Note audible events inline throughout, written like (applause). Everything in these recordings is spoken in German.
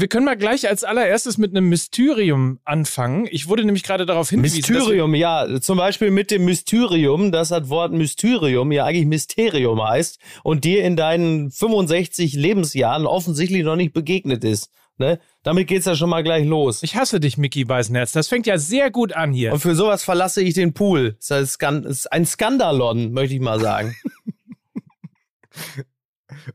wir können mal gleich als allererstes mit einem Mysterium anfangen. Ich wurde nämlich gerade darauf hingewiesen. Mysterium, ja. Zum Beispiel mit dem Mysterium, das das Wort Mysterium ja eigentlich Mysterium heißt und dir in deinen 65 Lebensjahren offensichtlich noch nicht begegnet ist. Ne? Damit geht's ja schon mal gleich los. Ich hasse dich, Mickey Beisenherz. Das fängt ja sehr gut an hier. Und für sowas verlasse ich den Pool. Das ist ein Skandalon, möchte ich mal sagen. (laughs)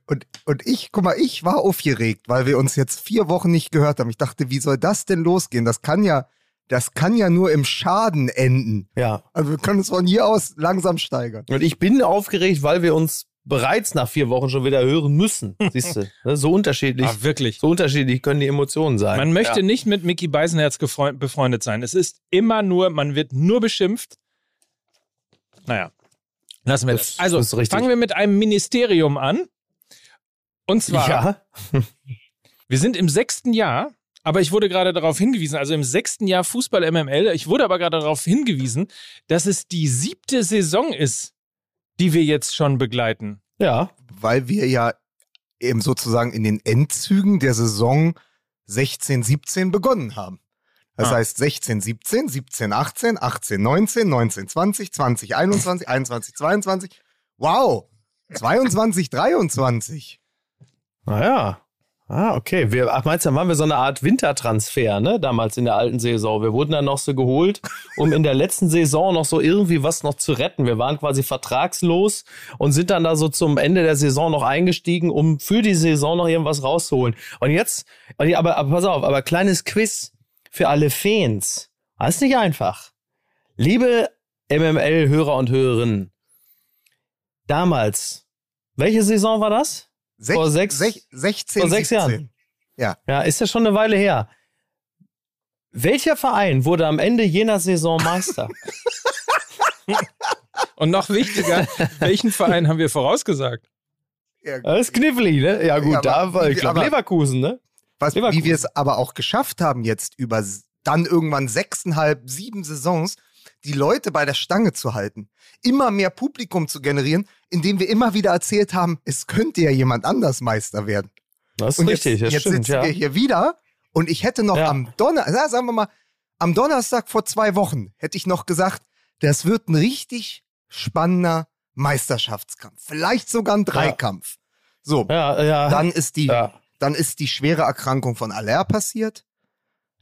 Und, und ich, guck mal, ich war aufgeregt, weil wir uns jetzt vier Wochen nicht gehört haben. Ich dachte, wie soll das denn losgehen? Das kann ja, das kann ja nur im Schaden enden. Ja. Also wir können es von hier aus langsam steigern. Und ich bin aufgeregt, weil wir uns bereits nach vier Wochen schon wieder hören müssen. (laughs) Siehst du? So unterschiedlich. Ah, wirklich. So unterschiedlich können die Emotionen sein. Man möchte ja. nicht mit Mickey Beisenherz befreundet sein. Es ist immer nur, man wird nur beschimpft. Naja, lassen wir das. das. Also das fangen wir mit einem Ministerium an. Und zwar, ja. (laughs) wir sind im sechsten Jahr, aber ich wurde gerade darauf hingewiesen, also im sechsten Jahr Fußball MML, ich wurde aber gerade darauf hingewiesen, dass es die siebte Saison ist, die wir jetzt schon begleiten. Ja. Weil wir ja eben sozusagen in den Endzügen der Saison 16, 17 begonnen haben. Das ah. heißt 16, 17, 17, 18, 18, 19, 19, 20, 20, 21, 21, 22. Wow! 22, 23. Naja. Ah, okay. Wir, ach, meinst du, dann waren wir so eine Art Wintertransfer, ne? Damals in der alten Saison. Wir wurden dann noch so geholt, um in der letzten Saison noch so irgendwie was noch zu retten. Wir waren quasi vertragslos und sind dann da so zum Ende der Saison noch eingestiegen, um für die Saison noch irgendwas rauszuholen. Und jetzt, aber, aber pass auf, aber kleines Quiz für alle Fans. Das ist nicht einfach. Liebe MML-Hörer und Hörerinnen, damals, welche Saison war das? Sech, vor sechs, sech, 16, vor sechs 17. Jahren. Ja. Ja, ist ja schon eine Weile her. Welcher Verein wurde am Ende jener Saison Meister? (laughs) Und noch wichtiger, welchen Verein haben wir vorausgesagt? Ja, das ist knifflig, ne? Ja, gut, ja, da war, ich glaube, Leverkusen, ne? Was, Leverkusen. Wie wir es aber auch geschafft haben, jetzt über dann irgendwann sechseinhalb, sieben Saisons, die Leute bei der Stange zu halten, immer mehr Publikum zu generieren, indem wir immer wieder erzählt haben, es könnte ja jemand anders Meister werden. Das ist und richtig, jetzt, das jetzt stimmt, sitzen ja. wir hier wieder und ich hätte noch Ja. am Donnerstag, sagen wir mal, am Donnerstag vor zwei Wochen hätte ich noch gesagt, das wird ein richtig spannender Meisterschaftskampf. Vielleicht sogar ein Dreikampf. So, Ja, ja. dann ist die, dann ist die schwere Erkrankung von Aller passiert.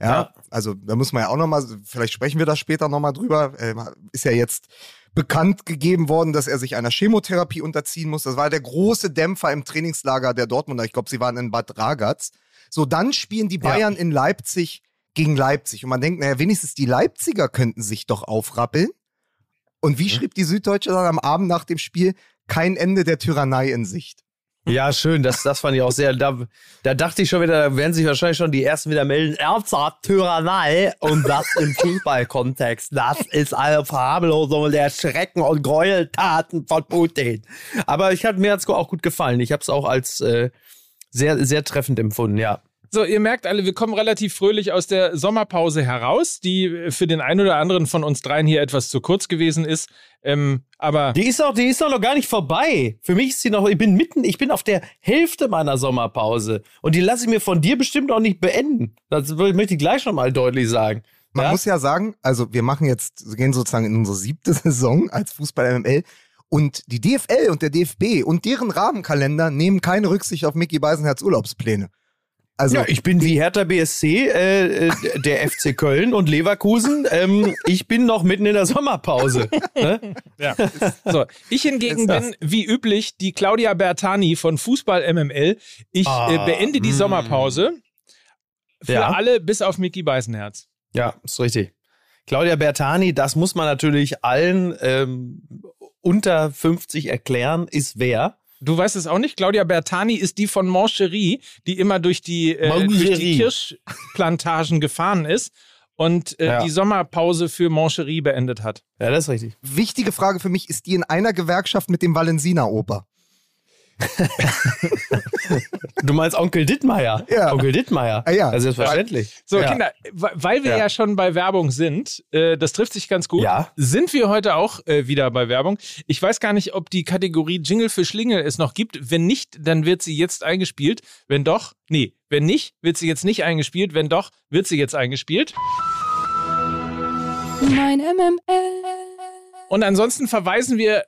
Ja, Ja. also da muss man ja auch nochmal, vielleicht sprechen wir da später nochmal drüber. Äh, ist ja jetzt bekannt gegeben worden, dass er sich einer Chemotherapie unterziehen muss. Das war der große Dämpfer im Trainingslager der Dortmunder. Ich glaube, sie waren in Bad Ragaz. So, dann spielen die Bayern in Leipzig gegen Leipzig. Und man denkt, naja, wenigstens die Leipziger könnten sich doch aufrappeln. Und wie schrieb die Süddeutsche dann am Abend nach dem Spiel? Kein Ende der Tyrannei in Sicht. Ja, schön, das, das fand ich auch sehr. Da, da dachte ich schon wieder, da werden sich wahrscheinlich schon die ersten wieder melden. Ernsthaft Tyrannei und das im (laughs) Fußballkontext. Das ist eine Verharmlosung der Schrecken und Gräueltaten von Putin. Aber ich hat, mir hat's auch gut gefallen. Ich habe es auch als äh, sehr, sehr treffend empfunden, ja. So, ihr merkt alle, wir kommen relativ fröhlich aus der Sommerpause heraus, die für den einen oder anderen von uns dreien hier etwas zu kurz gewesen ist. Ähm, aber Die ist auch, die ist doch noch gar nicht vorbei. Für mich ist sie noch, ich bin mitten, ich bin auf der Hälfte meiner Sommerpause. Und die lasse ich mir von dir bestimmt auch nicht beenden. Das möchte ich gleich schon mal deutlich sagen. Man Ja? muss ja sagen, also wir machen jetzt, wir gehen sozusagen in unsere siebte (laughs) Saison als Fußball-MML und die DFL und der DFB und deren Rahmenkalender nehmen keine Rücksicht auf Mickey Beisenherz Urlaubspläne. Also Ja, ich bin wie Hertha BSC, äh, äh, der FC Köln und Leverkusen. Ähm, ich bin noch mitten in der Sommerpause. Ne? Ja. So, ich hingegen bin wie üblich die Claudia Bertani von Fußball MML. Ich Ah, äh, beende die mm. Sommerpause für Ja. alle bis auf Mickey Beisenherz. Ja, ist richtig. Claudia Bertani, das muss man natürlich allen ähm, unter 50 erklären, ist wer. Du weißt es auch nicht. Claudia Bertani ist die von Mancherie, die immer durch die, äh, durch die. Kirschplantagen gefahren ist und äh, Ja. die Sommerpause für Mancherie beendet hat. Ja, das ist richtig. wichtige Frage für mich, ist die in einer Gewerkschaft mit dem Valensina Oper? (laughs) du meinst Onkel Dittmeier? Ja. Onkel Dittmeier. Ah, ja. Also selbstverständlich. So, ja. Kinder, weil wir ja. Ja. schon bei Werbung sind, äh, das trifft sich ganz gut, Ja. sind wir heute auch äh, wieder bei Werbung. Ich weiß gar nicht, ob die Kategorie Jingle für Schlingel es noch gibt. Wenn nicht, dann wird sie jetzt eingespielt. Wenn doch, nee, wenn nicht, wird sie jetzt nicht eingespielt. Wenn doch, wird sie jetzt eingespielt. Mein MML. Und ansonsten verweisen wir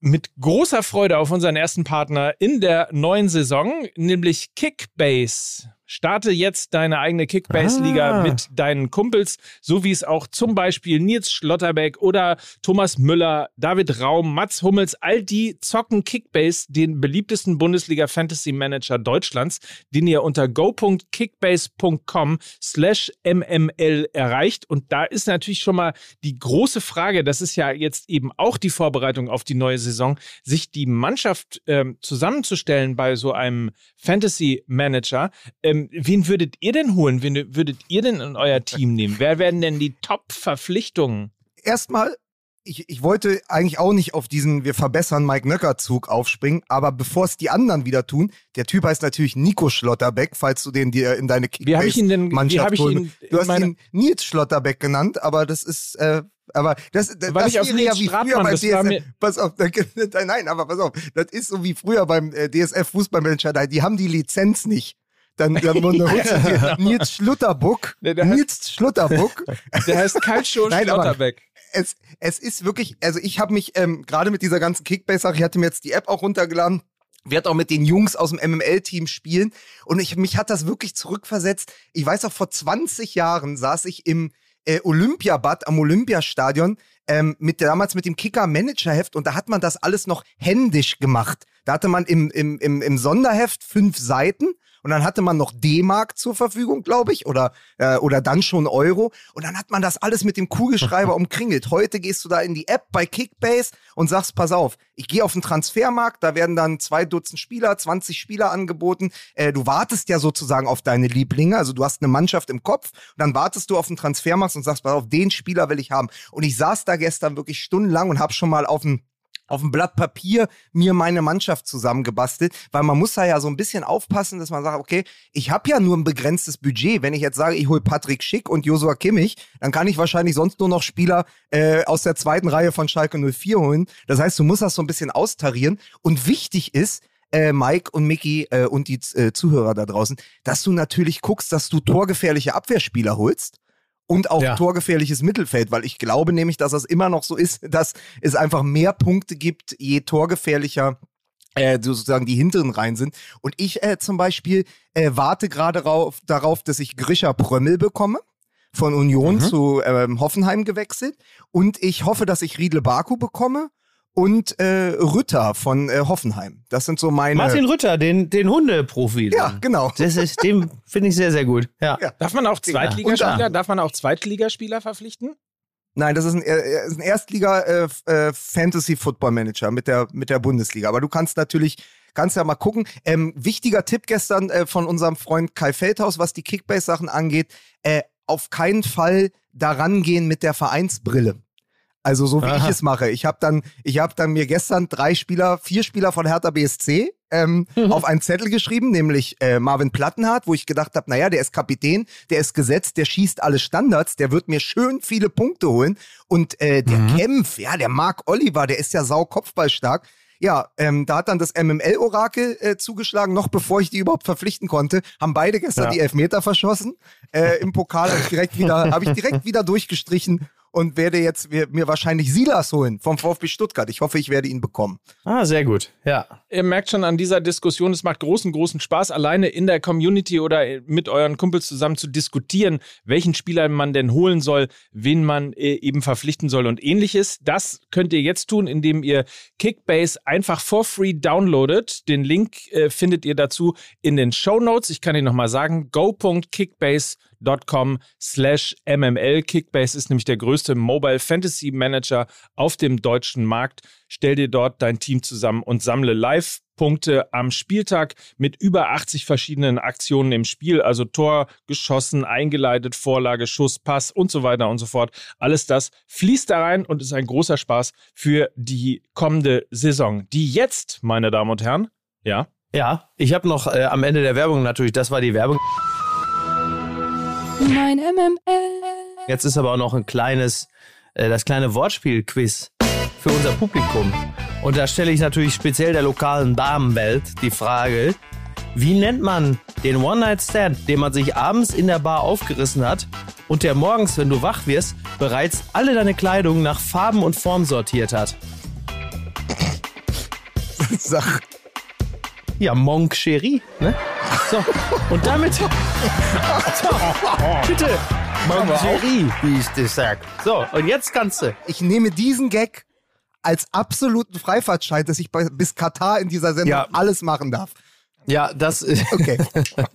mit großer Freude auf unseren ersten Partner in der neuen Saison, nämlich Kickbase. Starte jetzt deine eigene Kickbase-Liga Ah. mit deinen Kumpels, so wie es auch zum Beispiel Nils Schlotterbeck oder Thomas Müller, David Raum, Mats Hummels, all die zocken Kickbase, den beliebtesten Bundesliga-Fantasy-Manager Deutschlands, den ihr unter go.kickbase.com slash mml erreicht. Und da ist natürlich schon mal die große Frage, das ist ja jetzt eben auch die Vorbereitung auf die neue Saison, sich die Mannschaft ähm, zusammenzustellen bei so einem Fantasy-Manager. Ähm, wen würdet ihr denn holen? Wen würdet ihr denn in euer Team nehmen? Wer werden denn die Top-Verpflichtungen? Erstmal, ich, ich wollte eigentlich auch nicht auf diesen Wir verbessern Mike Nöcker-Zug aufspringen, aber bevor es die anderen wieder tun, der Typ heißt natürlich Nico Schlotterbeck, falls du den dir in deine Wie habe ich ihn denn? Wie Mannschaft habe ich holen-? Du hast ihn Nils Schlotterbeck genannt, aber das ist, äh, aber das, das, Weil das ich auf ja wie früher beim DSF. Pass auf, da- (laughs) nein, aber pass auf, das ist so wie früher beim äh, DSF Fußballmanager, die haben die Lizenz nicht. Dann, dann holst du dir Nils Schlutterbuck, Nee, der heißt- Nils Schlutterbuck. (laughs) Der heißt Calcio Nein, Schlotterbeck. es, es ist wirklich, also ich habe mich ähm, gerade mit dieser ganzen Kickbase-Sache, ich hatte mir jetzt die App auch runtergeladen, werde auch mit den Jungs aus dem MML-Team spielen und ich, mich hat das wirklich zurückversetzt. Ich weiß auch, vor 20 Jahren saß ich im äh, Olympiabad am Olympiastadion ähm, mit damals mit dem Kicker-Manager-Heft und da hat man das alles noch händisch gemacht. Da hatte man im, im, im, im Sonderheft fünf Seiten und dann hatte man noch D-Mark zur Verfügung, glaube ich, oder, äh, oder dann schon Euro. Und dann hat man das alles mit dem Kugelschreiber (laughs) umkringelt. Heute gehst du da in die App bei Kickbase und sagst, pass auf, ich gehe auf den Transfermarkt, da werden dann zwei Dutzend Spieler, 20 Spieler angeboten. Äh, du wartest ja sozusagen auf deine Lieblinge, also du hast eine Mannschaft im Kopf und dann wartest du auf den Transfermarkt und sagst, pass auf, den Spieler will ich haben. Und ich saß da gestern wirklich stundenlang und habe schon mal auf dem auf dem Blatt Papier mir meine Mannschaft zusammengebastelt, weil man muss da ja so ein bisschen aufpassen, dass man sagt, okay, ich habe ja nur ein begrenztes Budget. Wenn ich jetzt sage, ich hole Patrick Schick und Josua Kimmich, dann kann ich wahrscheinlich sonst nur noch Spieler äh, aus der zweiten Reihe von Schalke 04 holen. Das heißt, du musst das so ein bisschen austarieren. Und wichtig ist, äh, Mike und Mickey äh, und die äh, Zuhörer da draußen, dass du natürlich guckst, dass du torgefährliche Abwehrspieler holst und auch Ja. torgefährliches Mittelfeld, weil ich glaube nämlich, dass das immer noch so ist, (laughs) dass es einfach mehr Punkte gibt, je torgefährlicher äh, sozusagen die hinteren Reihen sind. Und ich äh, zum Beispiel äh, warte gerade rauf, darauf, dass ich Grisha Prömmel bekomme. Von Union Mhm. zu ähm, Hoffenheim gewechselt. Und ich hoffe, dass ich Riedle Baku bekomme und äh, Rütter von äh, Hoffenheim. Das sind so meine. Martin Rütter, den, den Hundeprofi. ja, genau. Das ist, den finde ich sehr, sehr gut. Ja. Ja. Darf man auch Zweitligaspieler, darf man auch Zweitligaspieler verpflichten? Nein, das ist ein, ein Erstliga äh, äh, Fantasy Football Manager mit der mit der Bundesliga. Aber du kannst natürlich kannst ja mal gucken. Ähm, wichtiger Tipp gestern äh, von unserem Freund Kai Feldhaus, was die Kickbase Sachen angeht: äh, auf keinen Fall daran gehen mit der Vereinsbrille. Also so wie Aha. ich es mache. Ich habe dann, ich habe dann mir gestern drei Spieler, vier Spieler von Hertha BSC ähm, auf einen Zettel geschrieben, nämlich äh, Marvin Plattenhardt, wo ich gedacht habe, naja, der ist Kapitän, der ist gesetzt, der schießt alle Standards, der wird mir schön viele Punkte holen. Und äh, der Kempf, ja, der Marc Oliver, der ist ja sau kopfballstark. Ja, ähm, da hat dann das MML-Orakel äh, zugeschlagen, noch bevor ich die überhaupt verpflichten konnte. Haben beide gestern Ja. die Elfmeter verschossen. Äh, Im Pokal habe ich direkt wieder, habe ich direkt wieder durchgestrichen und werde jetzt mir, wahrscheinlich Silas holen vom VfB Stuttgart. Ich hoffe, ich werde ihn bekommen. Ah, sehr gut. Ja. Ihr merkt schon an dieser Diskussion, es macht großen, großen Spaß, alleine in der Community oder mit euren Kumpels zusammen zu diskutieren, welchen Spieler man denn holen soll, wen man äh, eben verpflichten soll und ähnliches. Das könnt ihr jetzt tun, indem ihr Kickbase einfach for free downloadet. Den Link äh, findet ihr dazu in den Show Notes. Ich kann Ihnen nochmal sagen, go.kickbase.com slash mml. Kickbase ist nämlich der größte Mobile Fantasy Manager auf dem deutschen Markt. Stell dir dort dein Team zusammen und sammle Live-Punkte am Spieltag mit über 80 verschiedenen Aktionen im Spiel, also Tor, geschossen, eingeleitet, Vorlage, Schuss, Pass und so weiter und so fort. Alles das fließt da rein und ist ein großer Spaß für die kommende Saison, die jetzt, meine Damen und Herren, Ja. Ja, ich habe noch äh, am Ende der Werbung natürlich, das war die Werbung. Mein MML. Jetzt ist aber auch noch ein kleines, äh, das kleine Wortspiel-Quiz für unser Publikum. Und da stelle ich natürlich speziell der lokalen Damenwelt die Frage, wie nennt man den One-Night-Stand, den man sich abends in der Bar aufgerissen hat und der morgens, wenn du wach wirst, bereits alle deine Kleidung nach Farben und Form sortiert hat? Sag, Ja, Monk Cherie, ne? So, und damit. so, (laughs) bitte. Monk Cherie, wie ich das sag. So, und jetzt kannst du. ich nehme diesen Gag als absoluten Freifahrtschein, dass ich bei, bis Katar in dieser Sendung Ja. alles machen darf. Ja, das ist. (laughs) Okay,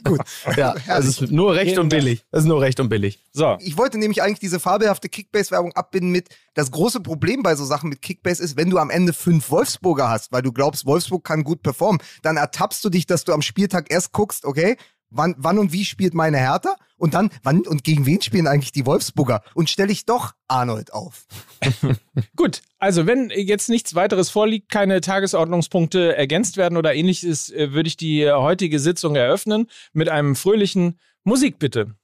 gut. Ja, das ist nur recht und billig. Das ist nur recht und billig. So. Ich wollte nämlich eigentlich diese fabelhafte Kickbase-Werbung abbinden mit, das große Problem bei so Sachen mit Kickbase ist, wenn du am Ende fünf Wolfsburger hast, weil du glaubst, Wolfsburg kann gut performen, dann ertappst du dich, dass du am Spieltag erst guckst, okay, wann, wann und wie spielt meine Hertha? Und dann, wann und gegen wen spielen eigentlich die Wolfsburger? Und stelle ich doch Arnold auf. (laughs) Gut, also wenn jetzt nichts weiteres vorliegt, keine Tagesordnungspunkte ergänzt werden oder ähnliches, äh, würde ich die heutige Sitzung eröffnen mit einem fröhlichen Musik bitte.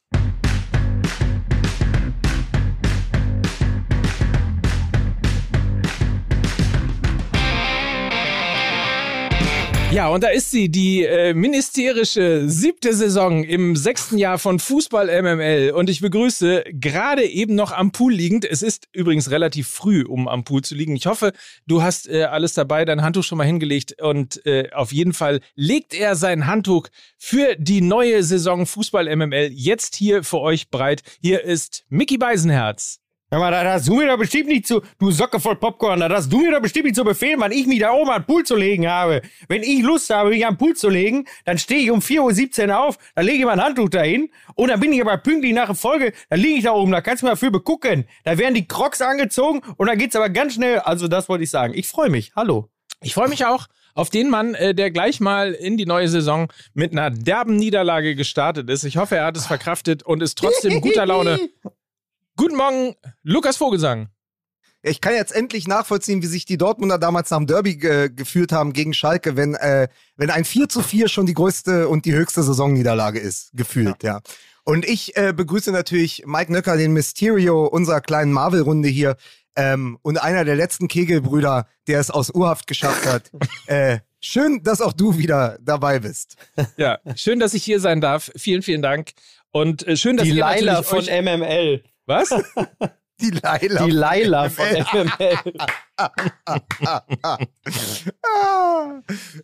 Ja, und da ist sie, die äh, ministerische siebte Saison im sechsten Jahr von Fußball MML. Und ich begrüße gerade eben noch am Pool liegend. Es ist übrigens relativ früh, um am Pool zu liegen. Ich hoffe, du hast äh, alles dabei, dein Handtuch schon mal hingelegt. Und äh, auf jeden Fall legt er sein Handtuch für die neue Saison Fußball MML jetzt hier für euch bereit. Hier ist Mickey Beisenherz. Hör mal, das hast du mir doch bestimmt nicht zu, du Socke voll Popcorn, das hast du mir doch bestimmt nicht zu befehlen, wann ich mich da oben an den Pool zu legen habe. Wenn ich Lust habe, mich an den Pool zu legen, dann stehe ich um 4.17 Uhr auf, dann lege ich mein Handtuch dahin und dann bin ich aber pünktlich nach der Folge, dann liege ich da oben, da kannst du mal für begucken. Da werden die Crocs angezogen und dann geht's aber ganz schnell, also das wollte ich sagen. Ich freue mich, hallo. Ich freue mich auch auf den Mann, äh, der gleich mal in die neue Saison mit einer derben Niederlage gestartet ist. Ich hoffe, er hat es verkraftet und ist trotzdem guter Laune. (laughs) Guten Morgen, Lukas Vogelsang. Ich kann jetzt endlich nachvollziehen, wie sich die Dortmunder damals nach dem Derby ge gefühlt haben gegen Schalke, wenn, äh, wenn ein 4 zu 4 schon die größte und die höchste Saisonniederlage ist, gefühlt, ja. Und ich äh, begrüße natürlich Mike Nöcker, den Mysterio unserer kleinen Marvel-Runde hier ähm, und einer der letzten Kegelbrüder, der es aus Urhaft geschafft hat. (laughs) äh, schön, dass auch du wieder dabei bist. Ja, schön, dass ich hier sein darf. Vielen, vielen Dank. Und äh, schön, dass Die ihr Laila natürlich von euch, MML. Was? Die Leila. (laughs) Die Laila von MML. Ah,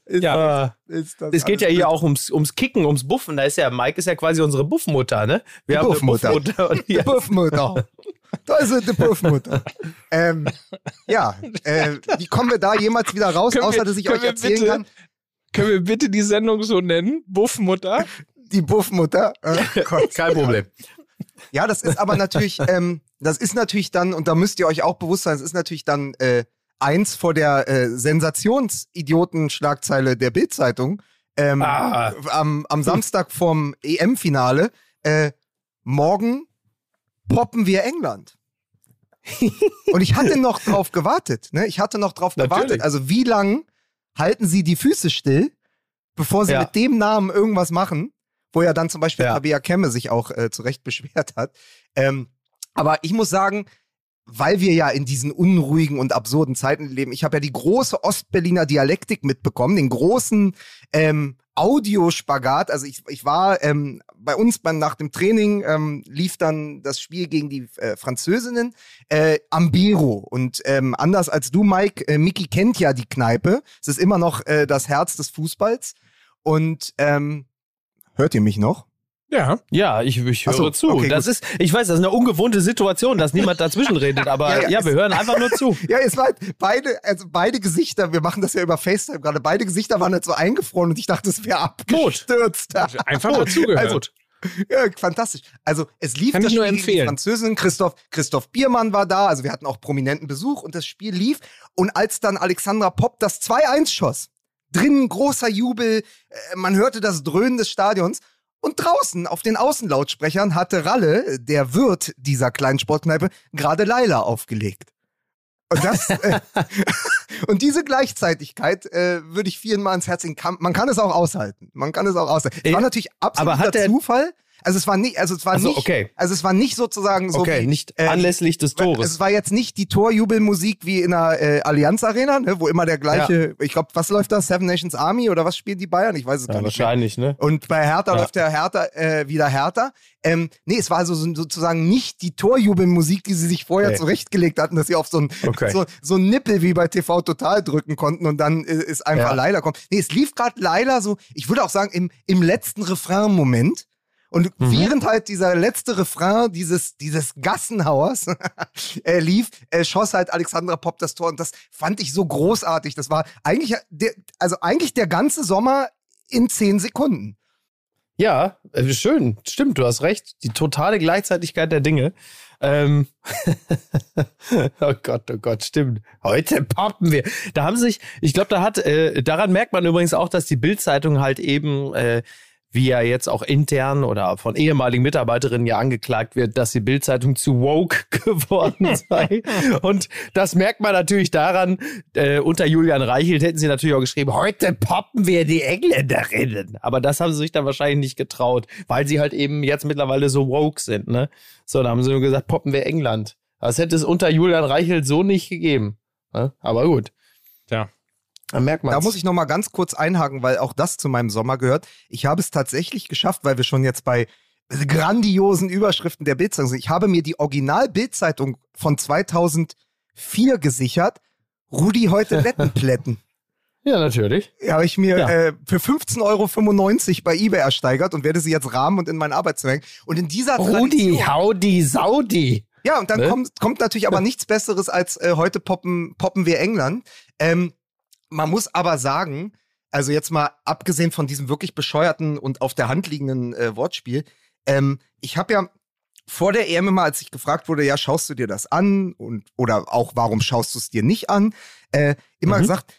ist, Ja. ist das Es geht ja hier auch ums, ums Kicken, ums Buffen. Da ist ja, Mike ist ja quasi unsere Buffmutter, ne? Wir Die haben eine Buffmutter. Buffmutter. Und Die ja, Puffmutter. Da ist die (laughs) Puffmutter. ähm, ja, äh, wie kommen wir da jemals wieder raus, Können außer wir- dass ich euch erzählen bitte- kann? Können wir bitte die Sendung so nennen? Buffmutter? Die Puffmutter. Äh, (laughs) Gott. kein Problem. Ja, das ist aber natürlich, (laughs) ähm, das ist natürlich dann, und da müsst ihr euch auch bewusst sein, es ist natürlich dann äh, eins vor der äh, Sensationsidioten-Schlagzeile der Bildzeitung ähm, Ah. am, am Samstag vom EM-Finale. Äh, morgen poppen wir England. (laughs) Und ich hatte noch drauf gewartet. Ne? Ich hatte noch drauf gewartet. Natürlich. Also wie lang halten sie die Füße still, bevor sie Ja. mit dem Namen irgendwas machen? Wo ja dann zum Beispiel Ja. Tabea Kemme sich auch äh, zu Recht beschwert hat. Ähm, aber ich muss sagen, weil wir ja in diesen unruhigen und absurden Zeiten leben, ich habe ja die große Ostberliner Dialektik mitbekommen, den großen ähm, Audiospagat. Also ich, ich war ähm, bei uns beim, nach dem Training ähm, lief dann das Spiel gegen die äh, Französinnen äh, am Biro. Und ähm, anders als du, Mike, äh, Miki kennt ja die Kneipe. Es ist immer noch äh, das Herz des Fußballs. Und ähm, hört ihr mich noch? Ja. Ja, ich, ich höre so, zu. okay, das ist, ich weiß, das ist eine ungewohnte Situation, dass niemand dazwischen redet, aber (laughs) Ja, ja, ja, wir hören einfach nur zu. (laughs) Ja, es war halt beide, also beide Gesichter, wir machen das ja über FaceTime gerade, beide Gesichter waren halt so eingefroren und ich dachte, es wäre abgestürzt. Einfach dazugehört. Also, ja, fantastisch. Also es lief Kann das ich nur Spiel empfehlen. Französin, Christoph, Christoph Biermann war da, also wir hatten auch prominenten Besuch und das Spiel lief. Und als dann Alexandra Popp das 2-1 schoss, drinnen großer Jubel, äh, man hörte das Dröhnen des Stadions. Und draußen auf den Außenlautsprechern hatte Ralle, der Wirt dieser kleinen Sportkneipe, gerade Laila aufgelegt. Und, das, äh, (laughs) und diese Gleichzeitigkeit äh, würde ich vielen mal ans Herz legen. Man kann es auch aushalten. Man kann es auch aushalten. Es war natürlich absoluter Zufall. Also es war nicht, also es war also, nicht, okay. also es war nicht sozusagen so okay, wie, nicht äh, anlässlich des Tores. Es war jetzt nicht die Torjubelmusik wie in der äh, Allianz Arena, ne, wo immer der gleiche, ja. ich glaube, was läuft da? Seven Nations Army oder was spielen die Bayern? Ich weiß es ja, gar nicht. Wahrscheinlich, mehr. ne? Und bei Hertha ja. läuft der Hertha äh, wieder Hertha. Ähm, nee, es war also sozusagen nicht die Torjubelmusik, die sie sich vorher okay. zurechtgelegt hatten, dass sie auf so ein okay. so, so Nippel wie bei TV Total drücken konnten und dann äh, ist einfach ja. Leila kommt. Nee, es lief gerade Leila so, ich würde auch sagen, im, im letzten Refrain-Moment. Und mhm. während halt dieser letzte Refrain dieses, dieses Gassenhauers (laughs) äh, lief, äh, schoss halt Alexandra Popp das Tor und das fand ich so großartig. Das war eigentlich, der, also eigentlich der ganze Sommer in zehn Sekunden. Ja, äh, schön. Stimmt, du hast recht. Die totale Gleichzeitigkeit der Dinge. Ähm (laughs) oh Gott, oh Gott, stimmt. Heute poppen wir. Da haben sich, ich glaube, da hat, äh, daran merkt man übrigens auch, dass die Bildzeitung halt eben äh, wie ja jetzt auch intern oder von ehemaligen Mitarbeiterinnen ja angeklagt wird, dass die Bildzeitung zu woke (laughs) geworden sei. (laughs) Und das merkt man natürlich daran, äh, unter Julian Reichelt hätten sie natürlich auch geschrieben, heute poppen wir die Engländerinnen. Aber das haben sie sich dann wahrscheinlich nicht getraut, weil sie halt eben jetzt mittlerweile so woke sind. Ne? So, da haben sie nur gesagt, poppen wir England. Das hätte es unter Julian Reichelt so nicht gegeben. Ne? Aber gut. Tja. Da merkt man. Da muss ich noch mal ganz kurz einhaken, weil auch das zu meinem Sommer gehört. Ich habe es tatsächlich geschafft, weil wir schon jetzt bei grandiosen Überschriften der Bildzeitung sind. Ich habe mir die Original-Bildzeitung von 2004 gesichert. Rudi heute (laughs) Lettenplätten. Ja, natürlich. Ja, habe ich mir ja. äh, für 15,95 Euro bei eBay ersteigert und werde sie jetzt rahmen und in mein Arbeitszimmer hängen. Und in dieser Rudi, Howdy, Saudi. Ja, und dann ne? kommt, kommt natürlich aber nichts Besseres als äh, heute poppen, poppen wir England. Ähm, man muss aber sagen, also jetzt mal abgesehen von diesem wirklich bescheuerten und auf der Hand liegenden äh, Wortspiel, ähm, ich habe ja vor der EM immer, als ich gefragt wurde, ja, schaust du dir das an und oder auch warum schaust du es dir nicht an, äh, immer mhm. gesagt,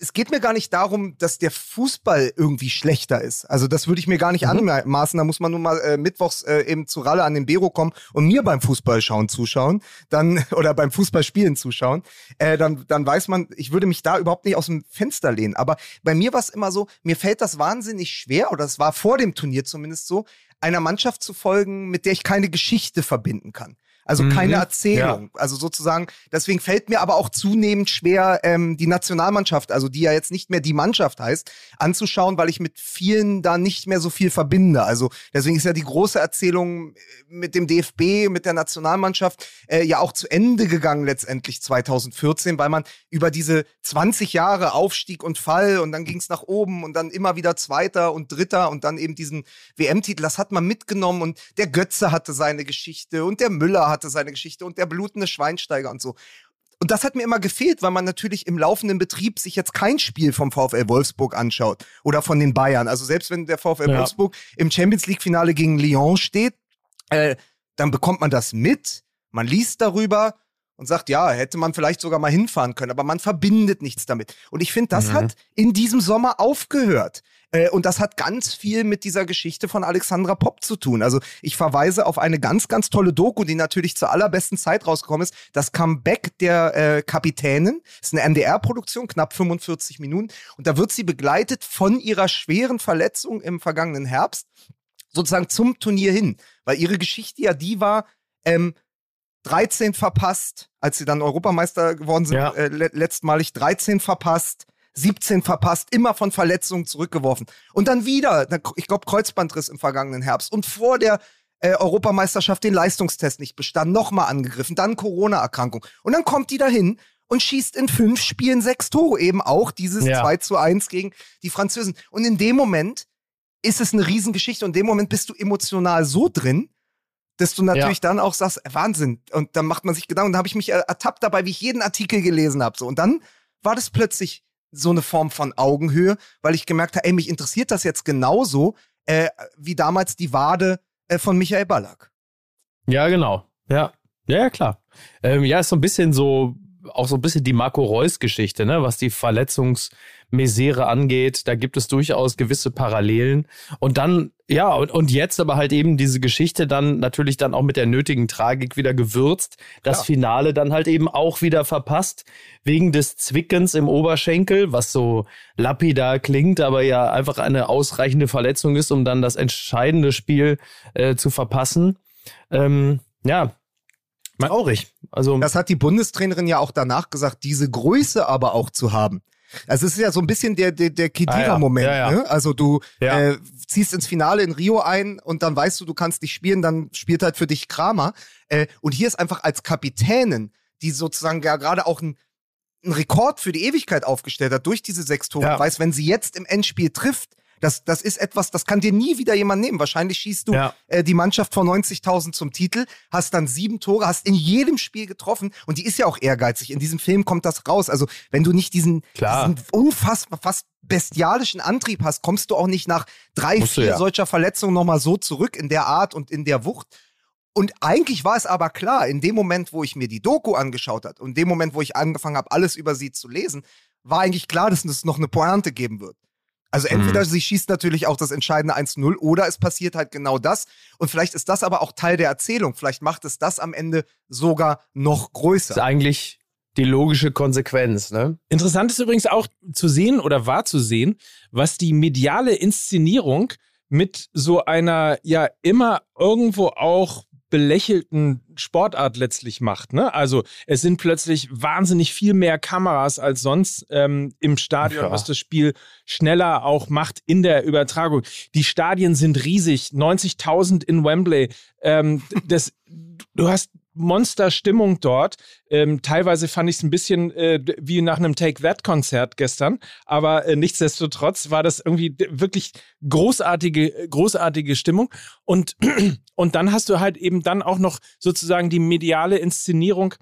es geht mir gar nicht darum, dass der Fußball irgendwie schlechter ist. Also das würde ich mir gar nicht mhm. anmaßen. Da muss man nun mal äh, mittwochs äh, eben zu Ralle an den Bero kommen und mir beim Fußballschauen zuschauen, dann (laughs) oder beim Fußballspielen zuschauen. Äh, dann, dann weiß man, ich würde mich da überhaupt nicht aus dem Fenster lehnen. Aber bei mir war es immer so, mir fällt das wahnsinnig schwer, oder es war vor dem Turnier zumindest so, einer Mannschaft zu folgen, mit der ich keine Geschichte verbinden kann. Also mhm. keine Erzählung. Ja. Also sozusagen, deswegen fällt mir aber auch zunehmend schwer, ähm, die Nationalmannschaft, also die ja jetzt nicht mehr die Mannschaft heißt, anzuschauen, weil ich mit vielen da nicht mehr so viel verbinde. Also deswegen ist ja die große Erzählung äh, mit dem DFB, mit der Nationalmannschaft äh, ja auch zu Ende gegangen letztendlich 2014, weil man über diese 20 Jahre Aufstieg und Fall und dann ging es nach oben und dann immer wieder Zweiter und Dritter und dann eben diesen WM-Titel, das hat man mitgenommen und der Götze hatte seine Geschichte und der Müller hatte seine Geschichte und der blutende Schweinsteiger und so. Und das hat mir immer gefehlt, weil man natürlich im laufenden Betrieb sich jetzt kein Spiel vom VfL Wolfsburg anschaut oder von den Bayern. Also selbst wenn der VfL ja. Wolfsburg im Champions League Finale gegen Lyon steht, äh, dann bekommt man das mit, man liest darüber und sagt, ja, hätte man vielleicht sogar mal hinfahren können, aber man verbindet nichts damit. Und ich finde, das mhm. hat in diesem Sommer aufgehört. Äh, und das hat ganz viel mit dieser Geschichte von Alexandra Popp zu tun. Also ich verweise auf eine ganz, ganz tolle Doku, die natürlich zur allerbesten Zeit rausgekommen ist. Das Comeback der äh, Kapitänin. Das ist eine MDR-Produktion, knapp 45 Minuten. Und da wird sie begleitet von ihrer schweren Verletzung im vergangenen Herbst sozusagen zum Turnier hin. Weil ihre Geschichte ja die war, ähm, 13 verpasst, als sie dann Europameister geworden sind, ja. äh, letztmalig 13 verpasst, 17 verpasst, immer von Verletzungen zurückgeworfen. Und dann wieder, ich glaube, Kreuzbandriss im vergangenen Herbst. Und vor der äh, Europameisterschaft den Leistungstest nicht bestanden, nochmal angegriffen, dann Corona-Erkrankung. Und dann kommt die dahin und schießt in fünf Spielen sechs Tore, eben auch dieses ja. 2 zu 1 gegen die Französen. Und in dem Moment ist es eine Riesengeschichte und in dem Moment bist du emotional so drin, dass du natürlich ja. dann auch sagst, äh, Wahnsinn. Und dann macht man sich Gedanken. Und dann habe ich mich ertappt dabei, wie ich jeden Artikel gelesen habe. So. Und dann war das plötzlich so eine Form von Augenhöhe, weil ich gemerkt habe, ey, mich interessiert das jetzt genauso äh, wie damals die Wade äh, von Michael Ballack. Ja, genau. Ja, ja, ja klar. Ähm, ja, ist so ein bisschen so auch so ein bisschen die Marco Reus Geschichte, ne, was die Verletzungs Misere angeht. Da gibt es durchaus gewisse Parallelen. Und dann, ja, und, und jetzt aber halt eben diese Geschichte dann natürlich dann auch mit der nötigen Tragik wieder gewürzt. Das ja. Finale dann halt eben auch wieder verpasst, wegen des Zwickens im Oberschenkel, was so lapidar klingt, aber ja einfach eine ausreichende Verletzung ist, um dann das entscheidende Spiel äh, zu verpassen. Ähm, ja, traurig. Also das hat die Bundestrainerin ja auch danach gesagt, diese Größe aber auch zu haben. Also es ist ja so ein bisschen der, der, der Kedira-Moment. Ah, ja. ja, ja. ne? Also du äh, ziehst ins Finale in Rio ein und dann weißt du, du kannst nicht spielen, dann spielt halt für dich Kramer. Äh, und hier ist einfach als Kapitänin, die sozusagen ja gerade auch ein einen Rekord für die Ewigkeit aufgestellt hat durch diese sechs Tore, ja. weiß, wenn sie jetzt im Endspiel trifft, das, das ist etwas, das kann dir nie wieder jemand nehmen. Wahrscheinlich schießt du ja. äh, die Mannschaft von 90.000 zum Titel, hast dann sieben Tore, hast in jedem Spiel getroffen und die ist ja auch ehrgeizig. In diesem Film kommt das raus. Also wenn du nicht diesen, diesen unfassbar, fast bestialischen Antrieb hast, kommst du auch nicht nach drei, Musst vier ja. solcher Verletzungen nochmal so zurück in der Art und in der Wucht. Und eigentlich war es aber klar, in dem Moment, wo ich mir die Doku angeschaut habe und in dem Moment, wo ich angefangen habe, alles über sie zu lesen, war eigentlich klar, dass es noch eine Pointe geben wird. Also entweder mhm. sie schießt natürlich auch das entscheidende 1-0 oder es passiert halt genau das. Und vielleicht ist das aber auch Teil der Erzählung. Vielleicht macht es das am Ende sogar noch größer. Das ist eigentlich die logische Konsequenz. Ne? Interessant ist übrigens auch zu sehen oder wahrzusehen, was die mediale Inszenierung mit so einer ja immer irgendwo auch belächelten Sportart letztlich macht. Ne? Also es sind plötzlich wahnsinnig viel mehr Kameras als sonst ähm, im Stadion, ja. was das Spiel schneller auch macht in der Übertragung. Die Stadien sind riesig, 90.000 in Wembley. Ähm, das, du hast Monsterstimmung dort. Ähm, teilweise fand ich es ein bisschen äh, wie nach einem Take That-Konzert gestern, aber äh, nichtsdestotrotz war das irgendwie wirklich großartige, großartige Stimmung. Und, (clears throat) und dann hast du halt eben dann auch noch sozusagen die mediale Inszenierung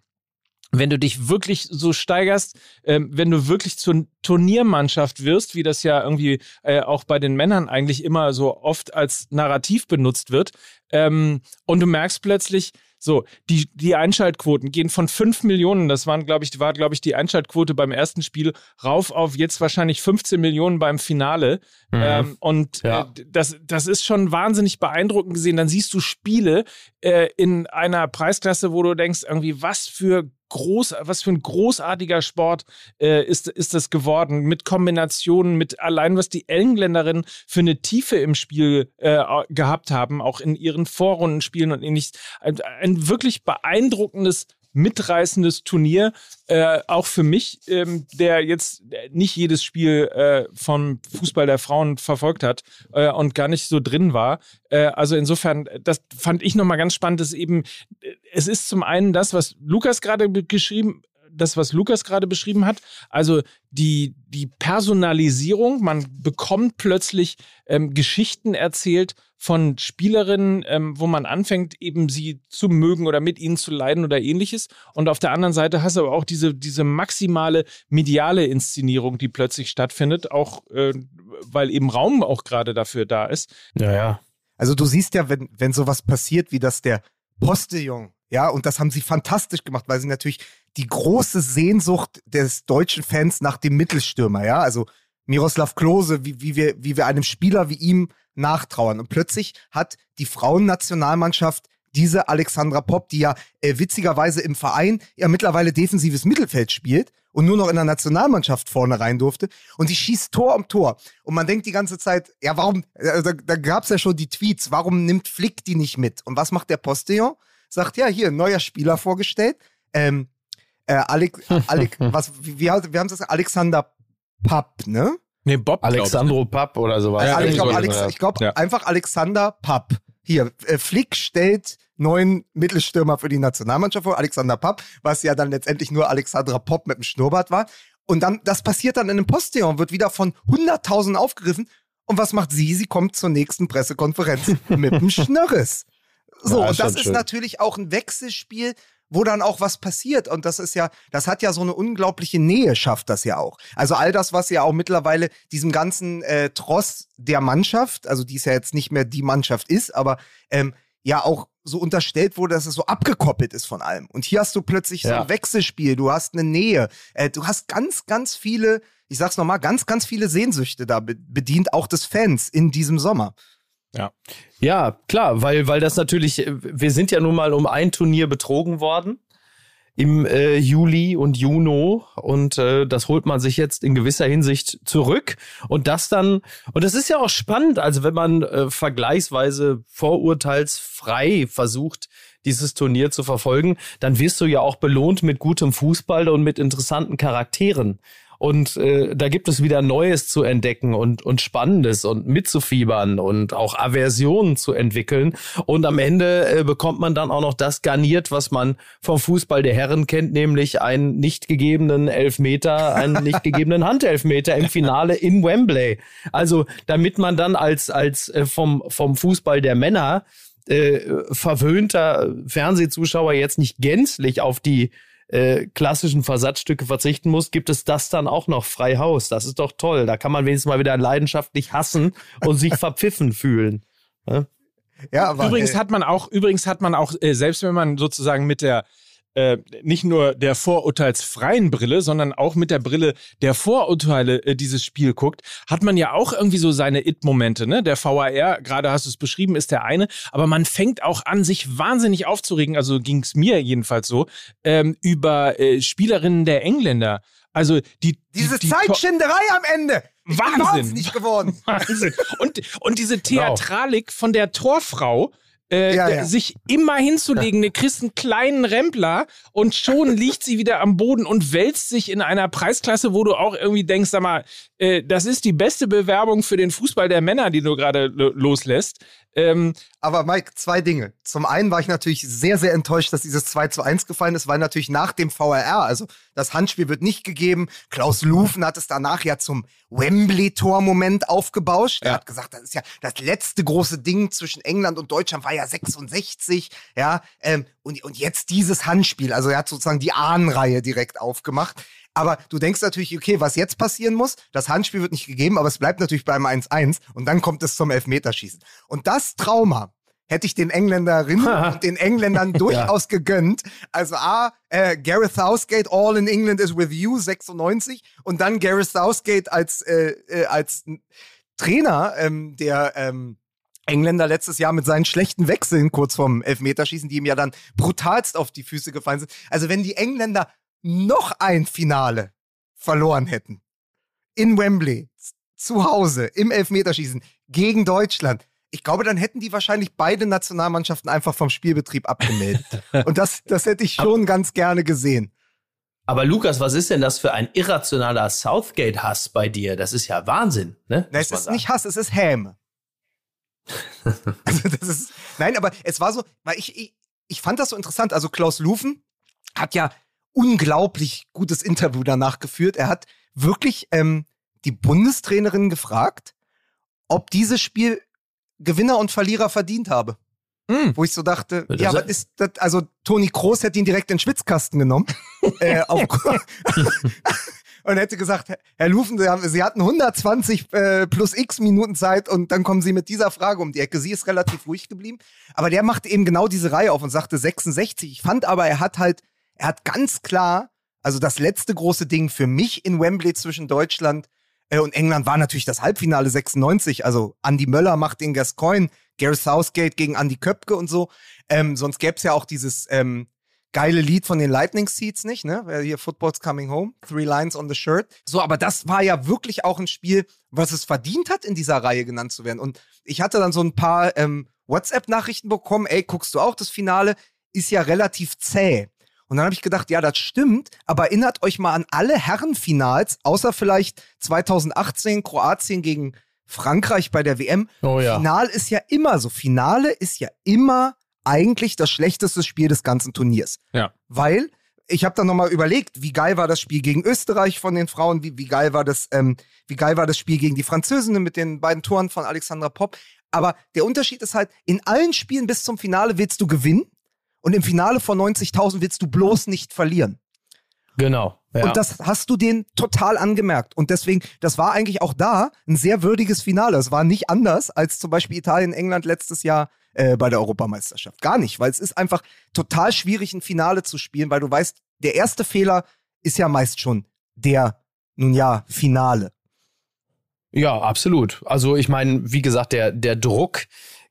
wenn du dich wirklich so steigerst, ähm, wenn du wirklich zur Turniermannschaft wirst, wie das ja irgendwie äh, auch bei den Männern eigentlich immer so oft als Narrativ benutzt wird, ähm, und du merkst plötzlich, so, die, die Einschaltquoten gehen von 5 Millionen, das waren, glaube ich, war, glaube ich, die Einschaltquote beim ersten Spiel, rauf auf jetzt wahrscheinlich 15 Millionen beim Finale. Mhm. Ähm, und ja. äh, das, das ist schon wahnsinnig beeindruckend gesehen. Dann siehst du Spiele äh, in einer Preisklasse, wo du denkst, irgendwie, was für groß, was für ein großartiger Sport äh, ist, ist das geworden, mit Kombinationen, mit allein, was die Engländerinnen für eine Tiefe im Spiel äh, gehabt haben, auch in ihren Vorrundenspielen und ähnliches. Ein, ein wirklich beeindruckendes mitreißendes Turnier, äh, auch für mich, ähm, der jetzt nicht jedes Spiel äh, vom Fußball der Frauen verfolgt hat äh, und gar nicht so drin war. Äh, also insofern, das fand ich nochmal ganz spannend, dass eben, äh, es ist zum einen das, was Lukas gerade geschrieben das, was Lukas gerade beschrieben hat. Also die, die Personalisierung, man bekommt plötzlich ähm, Geschichten erzählt von Spielerinnen, ähm, wo man anfängt, eben sie zu mögen oder mit ihnen zu leiden oder ähnliches. Und auf der anderen Seite hast du aber auch diese, diese maximale mediale Inszenierung, die plötzlich stattfindet, auch äh, weil eben Raum auch gerade dafür da ist. Ja, ja. Also du siehst ja, wenn, wenn sowas passiert, wie das der Postillon ja, und das haben sie fantastisch gemacht, weil sie natürlich die große Sehnsucht des deutschen Fans nach dem Mittelstürmer, ja, also Miroslav Klose, wie, wie, wir, wie wir einem Spieler wie ihm nachtrauern. Und plötzlich hat die Frauennationalmannschaft diese Alexandra Popp, die ja äh, witzigerweise im Verein ja mittlerweile defensives Mittelfeld spielt und nur noch in der Nationalmannschaft vorne rein durfte. Und sie schießt Tor um Tor. Und man denkt die ganze Zeit, ja, warum, äh, da, da gab es ja schon die Tweets, warum nimmt Flick die nicht mit? Und was macht der Postillon? Sagt, ja, hier, neuer Spieler vorgestellt. Ähm, äh, Alex, Alex, (laughs) was, wie, wir haben es Alexander Papp, ne? Nee, Bob. Alexandro ich. Papp oder sowas. Ja, ich glaube Alex, glaub, ja. einfach Alexander Papp. Hier, äh, Flick stellt neuen Mittelstürmer für die Nationalmannschaft vor, Alexander Papp, was ja dann letztendlich nur Alexandra Popp mit dem Schnurrbart war. Und dann, das passiert dann in einem Postillon, wird wieder von 100.000 aufgegriffen. Und was macht sie? Sie kommt zur nächsten Pressekonferenz (laughs) mit dem Schnörres. So, ja, und das ist schön. natürlich auch ein Wechselspiel, wo dann auch was passiert. Und das ist ja, das hat ja so eine unglaubliche Nähe, schafft das ja auch. Also all das, was ja auch mittlerweile diesem ganzen äh, Tross der Mannschaft, also die es ja jetzt nicht mehr die Mannschaft ist, aber ähm, ja auch so unterstellt wurde, dass es so abgekoppelt ist von allem. Und hier hast du plötzlich ja. so ein Wechselspiel, du hast eine Nähe, äh, du hast ganz, ganz viele ich sag's nochmal, ganz, ganz viele Sehnsüchte da bedient, auch des Fans in diesem Sommer. Ja. Ja, klar, weil, weil das natürlich, wir sind ja nun mal um ein Turnier betrogen worden im äh, Juli und Juni und äh, das holt man sich jetzt in gewisser Hinsicht zurück und das dann und das ist ja auch spannend, also wenn man äh, vergleichsweise vorurteilsfrei versucht dieses Turnier zu verfolgen, dann wirst du ja auch belohnt mit gutem Fußball und mit interessanten Charakteren. Und äh, da gibt es wieder Neues zu entdecken und, und Spannendes und mitzufiebern und auch Aversionen zu entwickeln. Und am Ende äh, bekommt man dann auch noch das garniert, was man vom Fußball der Herren kennt, nämlich einen nicht gegebenen Elfmeter, einen nicht gegebenen Handelfmeter im Finale in Wembley. Also damit man dann als, als äh, vom, vom Fußball der Männer äh, verwöhnter Fernsehzuschauer jetzt nicht gänzlich auf die äh, klassischen Versatzstücke verzichten muss, gibt es das dann auch noch frei Haus. Das ist doch toll. Da kann man wenigstens mal wieder leidenschaftlich hassen und sich (laughs) verpfiffen fühlen. Ja? Aber, übrigens äh, hat man auch, übrigens hat man auch, äh, selbst wenn man sozusagen mit der äh, nicht nur der vorurteilsfreien Brille, sondern auch mit der Brille der Vorurteile äh, dieses Spiel guckt, hat man ja auch irgendwie so seine It-Momente. Ne? Der VAR, gerade hast du es beschrieben, ist der eine, aber man fängt auch an, sich wahnsinnig aufzuregen, also ging es mir jedenfalls so, ähm, über äh, Spielerinnen der Engländer. Also die, diese die, die Zeitschinderei am Ende. Ich Wahnsinn. nicht geworden. (laughs) Wahnsinn. Und, und diese Theatralik von der Torfrau, äh, ja, ja. sich immer hinzulegen. Du kriegst einen kleinen Rempler und schon (laughs) liegt sie wieder am Boden und wälzt sich in einer Preisklasse, wo du auch irgendwie denkst, sag mal, äh, das ist die beste Bewerbung für den Fußball der Männer, die du gerade loslässt. Ähm, aber Mike, zwei Dinge. Zum einen war ich natürlich sehr, sehr enttäuscht, dass dieses 2 zu 1 gefallen ist, weil natürlich nach dem VRR, also das Handspiel wird nicht gegeben. Klaus Lufen hat es danach ja zum Wembley-Tor-Moment aufgebauscht. Ja. Er hat gesagt, das ist ja das letzte große Ding zwischen England und Deutschland, war ja 66. Ja, ähm, und, und jetzt dieses Handspiel. Also er hat sozusagen die Ahnenreihe direkt aufgemacht. Aber du denkst natürlich, okay, was jetzt passieren muss, das Handspiel wird nicht gegeben, aber es bleibt natürlich beim 1-1 und dann kommt es zum Elfmeterschießen. Und das Trauma hätte ich den Engländerinnen (laughs) und den Engländern durchaus ja. gegönnt. Also A, äh, Gareth Southgate, All in England is with you, 96. Und dann Gareth Southgate als, äh, äh, als Trainer ähm, der ähm, Engländer letztes Jahr mit seinen schlechten Wechseln kurz vorm Elfmeterschießen, die ihm ja dann brutalst auf die Füße gefallen sind. Also wenn die Engländer noch ein Finale verloren hätten, in Wembley, zu Hause, im Elfmeterschießen, gegen Deutschland, ich glaube, dann hätten die wahrscheinlich beide Nationalmannschaften einfach vom Spielbetrieb abgemeldet. (laughs) Und das, das hätte ich schon ganz gerne gesehen. Aber Lukas, was ist denn das für ein irrationaler Southgate-Hass bei dir? Das ist ja Wahnsinn, ne? Nein, es ist sagen. nicht Hass, es ist Häme. (laughs) also das ist, nein, aber es war so, weil ich, ich, ich fand das so interessant. Also Klaus Lufen hat ja unglaublich gutes Interview danach geführt. Er hat wirklich ähm, die Bundestrainerin gefragt, ob dieses Spiel Gewinner und Verlierer verdient habe. Mm. Wo ich so dachte, das ja, was ist das? Also Toni Kroos hätte ihn direkt in den Schwitzkasten genommen. (laughs) äh, (laughs) und hätte gesagt, Herr Lufen, Sie, haben, Sie hatten 120 äh, plus x Minuten Zeit und dann kommen Sie mit dieser Frage um die Ecke. Sie ist relativ ruhig geblieben. Aber der machte eben genau diese Reihe auf und sagte 66. Ich fand aber, er hat halt er hat ganz klar, also das letzte große Ding für mich in Wembley zwischen Deutschland und England war natürlich das Halbfinale 96. Also Andy Möller macht den Gascoigne, Gareth Southgate gegen Andy Köpke und so. Ähm, sonst gäbe es ja auch dieses ähm, geile Lied von den Lightning Seeds nicht, ne? Hier Football's Coming Home, Three Lines on the Shirt. So, aber das war ja wirklich auch ein Spiel, was es verdient hat, in dieser Reihe genannt zu werden. Und ich hatte dann so ein paar ähm, WhatsApp-Nachrichten bekommen, ey, guckst du auch das Finale? Ist ja relativ zäh. Und dann habe ich gedacht, ja, das stimmt, aber erinnert euch mal an alle Herrenfinals, außer vielleicht 2018 Kroatien gegen Frankreich bei der WM. Oh ja. Final ist ja immer so. Finale ist ja immer eigentlich das schlechteste Spiel des ganzen Turniers. Ja. Weil ich habe dann nochmal überlegt, wie geil war das Spiel gegen Österreich von den Frauen, wie, wie geil war das, ähm, wie geil war das Spiel gegen die Französinnen mit den beiden Toren von Alexandra Popp. Aber der Unterschied ist halt, in allen Spielen bis zum Finale willst du gewinnen. Und im Finale von 90.000 willst du bloß nicht verlieren. Genau. Ja. Und das hast du denen total angemerkt. Und deswegen, das war eigentlich auch da ein sehr würdiges Finale. Es war nicht anders als zum Beispiel Italien, England letztes Jahr äh, bei der Europameisterschaft. Gar nicht, weil es ist einfach total schwierig, ein Finale zu spielen, weil du weißt, der erste Fehler ist ja meist schon der nun ja, Finale. Ja, absolut. Also ich meine, wie gesagt, der, der Druck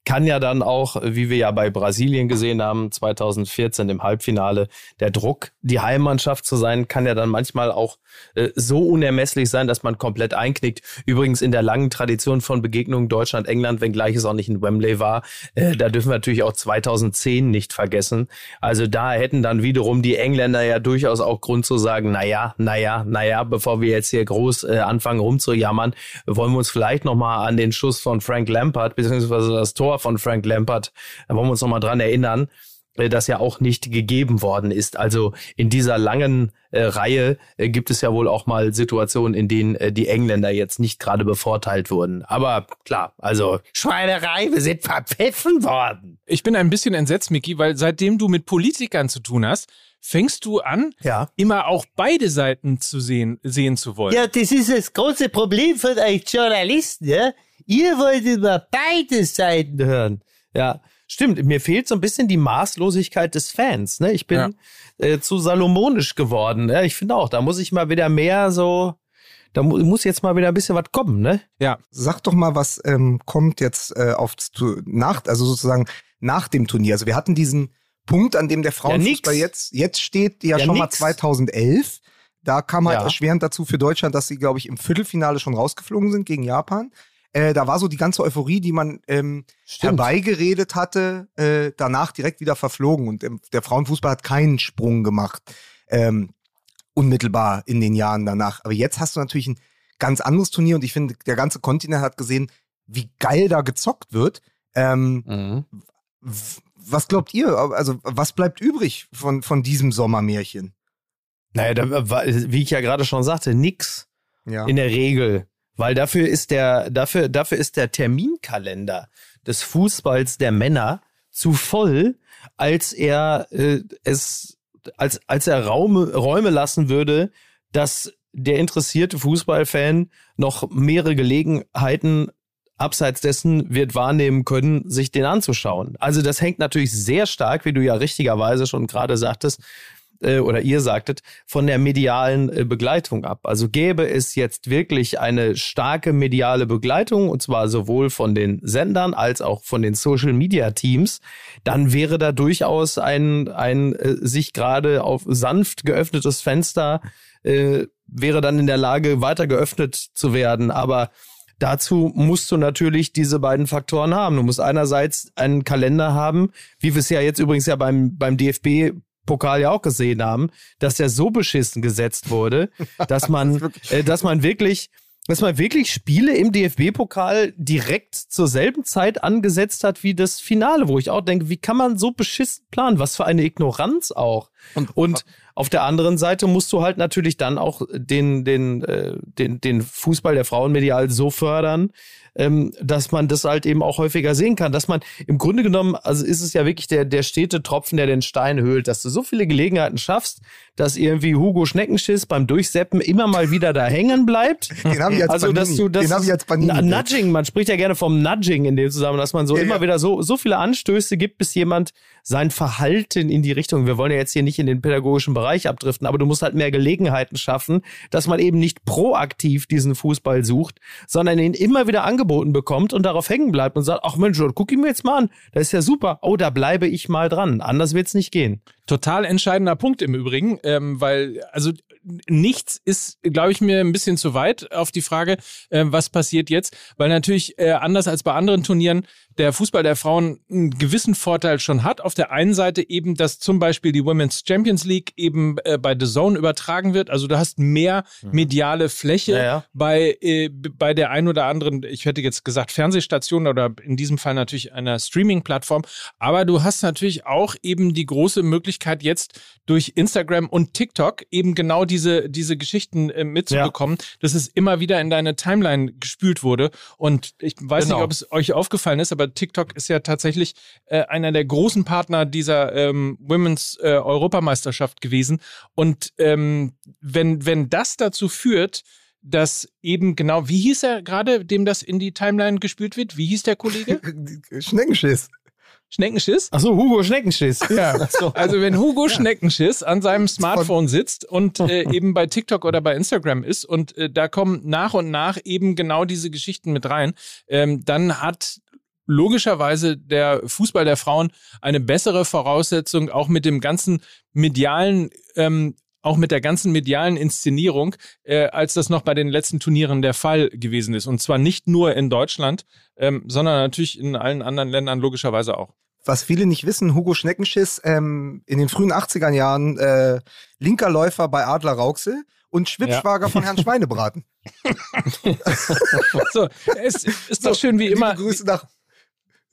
kann ja dann auch, wie wir ja bei Brasilien gesehen haben, 2014 im Halbfinale, der Druck, die Heimmannschaft zu sein, kann ja dann manchmal auch äh, so unermesslich sein, dass man komplett einknickt. Übrigens in der langen Tradition von Begegnungen Deutschland-England, wenngleich es auch nicht in Wembley war, äh, da dürfen wir natürlich auch 2010 nicht vergessen. Also da hätten dann wiederum die Engländer ja durchaus auch Grund zu sagen, naja, naja, naja, bevor wir jetzt hier groß äh, anfangen rumzujammern, wollen wir uns vielleicht nochmal an den Schuss von Frank Lampard, beziehungsweise das Tor Tor von Frank Lampard, da wollen wir uns nochmal dran erinnern, äh, das ja auch nicht gegeben worden ist. Also in dieser langen äh, Reihe äh, gibt es ja wohl auch mal Situationen, in denen äh, die Engländer jetzt nicht gerade bevorteilt wurden. Aber klar, also Schweinerei, wir sind verpfiffen worden. Ich bin ein bisschen entsetzt, Miki, weil seitdem du mit Politikern zu tun hast, fängst du an, ja. immer auch beide Seiten zu sehen, sehen zu wollen. Ja, das ist das große Problem von euch Journalisten, ja? Ihr wollt immer beide Seiten hören. Ja, stimmt. Mir fehlt so ein bisschen die Maßlosigkeit des Fans. Ne? Ich bin ja. äh, zu salomonisch geworden. Ja, ich finde auch, da muss ich mal wieder mehr so. Da mu muss jetzt mal wieder ein bisschen was kommen, ne? Ja. Sag doch mal, was ähm, kommt jetzt äh, auf nach, also sozusagen nach dem Turnier. Also wir hatten diesen Punkt, an dem der Frauenfußball ja, jetzt, jetzt steht, ja, ja schon nix. mal 2011. Da kam halt ja. erschwerend dazu für Deutschland, dass sie, glaube ich, im Viertelfinale schon rausgeflogen sind gegen Japan. Äh, da war so die ganze Euphorie, die man ähm, herbeigeredet hatte, äh, danach direkt wieder verflogen. Und ähm, der Frauenfußball hat keinen Sprung gemacht, ähm, unmittelbar in den Jahren danach. Aber jetzt hast du natürlich ein ganz anderes Turnier und ich finde, der ganze Kontinent hat gesehen, wie geil da gezockt wird. Ähm, mhm. Was glaubt ihr? Also, was bleibt übrig von, von diesem Sommermärchen? Naja, da, wie ich ja gerade schon sagte, nix. Ja. In der Regel. Weil dafür ist der, dafür, dafür ist der Terminkalender des Fußballs der Männer zu voll, als er äh, es, als, als er Raume, Räume lassen würde, dass der interessierte Fußballfan noch mehrere Gelegenheiten abseits dessen wird wahrnehmen können, sich den anzuschauen. Also das hängt natürlich sehr stark, wie du ja richtigerweise schon gerade sagtest, äh, oder ihr sagtet, von der medialen äh, Begleitung ab. Also gäbe es jetzt wirklich eine starke mediale Begleitung, und zwar sowohl von den Sendern als auch von den Social Media Teams, dann wäre da durchaus ein, ein äh, sich gerade auf sanft geöffnetes Fenster äh, wäre dann in der Lage, weiter geöffnet zu werden. Aber Dazu musst du natürlich diese beiden Faktoren haben. Du musst einerseits einen Kalender haben, wie wir es ja jetzt übrigens ja beim, beim DFB Pokal ja auch gesehen haben, dass der so beschissen gesetzt wurde, (laughs) dass man, äh, dass man wirklich, dass man wirklich Spiele im DFB-Pokal direkt zur selben Zeit angesetzt hat wie das Finale, wo ich auch denke, wie kann man so beschissen planen? Was für eine Ignoranz auch. Und, und auf der anderen Seite musst du halt natürlich dann auch den, den, äh, den, den Fußball der Frauen medial so fördern, ähm, dass man das halt eben auch häufiger sehen kann. Dass man im Grunde genommen, also ist es ja wirklich der, der stete Tropfen, der den Stein höhlt, dass du so viele Gelegenheiten schaffst, dass irgendwie Hugo Schneckenschiss beim Durchseppen immer mal wieder da hängen bleibt. (laughs) Den habe ich als also, dass du das Den ich als Nudging, man spricht ja gerne vom Nudging in dem Zusammenhang, dass man so ja, immer ja. wieder so, so viele Anstöße gibt, bis jemand sein Verhalten in die Richtung, wir wollen ja jetzt hier nicht in den pädagogischen Bereich abdriften, aber du musst halt mehr Gelegenheiten schaffen, dass man eben nicht proaktiv diesen Fußball sucht, sondern ihn immer wieder angeboten bekommt und darauf hängen bleibt und sagt, ach Mensch, guck ihn mir jetzt mal an, das ist ja super, oh, da bleibe ich mal dran, anders wird's nicht gehen. Total entscheidender Punkt im Übrigen, ähm, weil also nichts ist, glaube ich, mir ein bisschen zu weit auf die Frage, äh, was passiert jetzt, weil natürlich äh, anders als bei anderen Turnieren der Fußball der Frauen einen gewissen Vorteil schon hat. Auf der einen Seite eben, dass zum Beispiel die Women's Champions League eben äh, bei The Zone übertragen wird. Also du hast mehr mhm. mediale Fläche ja, ja. bei, äh, bei der ein oder anderen, ich hätte jetzt gesagt Fernsehstation oder in diesem Fall natürlich einer Streaming-Plattform. Aber du hast natürlich auch eben die große Möglichkeit jetzt durch Instagram und TikTok eben genau diese, diese Geschichten äh, mitzubekommen, ja. dass es immer wieder in deine Timeline gespült wurde. Und ich weiß genau. nicht, ob es euch aufgefallen ist, aber aber TikTok ist ja tatsächlich äh, einer der großen Partner dieser ähm, Women's äh, Europameisterschaft gewesen. Und ähm, wenn, wenn das dazu führt, dass eben genau, wie hieß er gerade, dem das in die Timeline gespielt wird? Wie hieß der Kollege? (laughs) Schneckenschiss. Schneckenschiss? Achso, Hugo Schneckenschiss. Ja. (laughs) So. Also wenn Hugo Schneckenschiss an seinem Smartphone sitzt und äh, (laughs) eben bei TikTok oder bei Instagram ist und äh, da kommen nach und nach eben genau diese Geschichten mit rein, ähm, dann hat logischerweise der Fußball der Frauen eine bessere Voraussetzung, auch mit dem ganzen medialen, ähm, auch mit der ganzen medialen Inszenierung, äh, als das noch bei den letzten Turnieren der Fall gewesen ist. Und zwar nicht nur in Deutschland, ähm, sondern natürlich in allen anderen Ländern logischerweise auch. Was viele nicht wissen, Hugo Schneckenschiss ähm, in den frühen 80er Jahren äh, linker Läufer bei Adler Rauxel und Schwippschwager von Herrn Schweinebraten. (laughs) So, es ist doch schön wie Liebe immer. Grüße nach.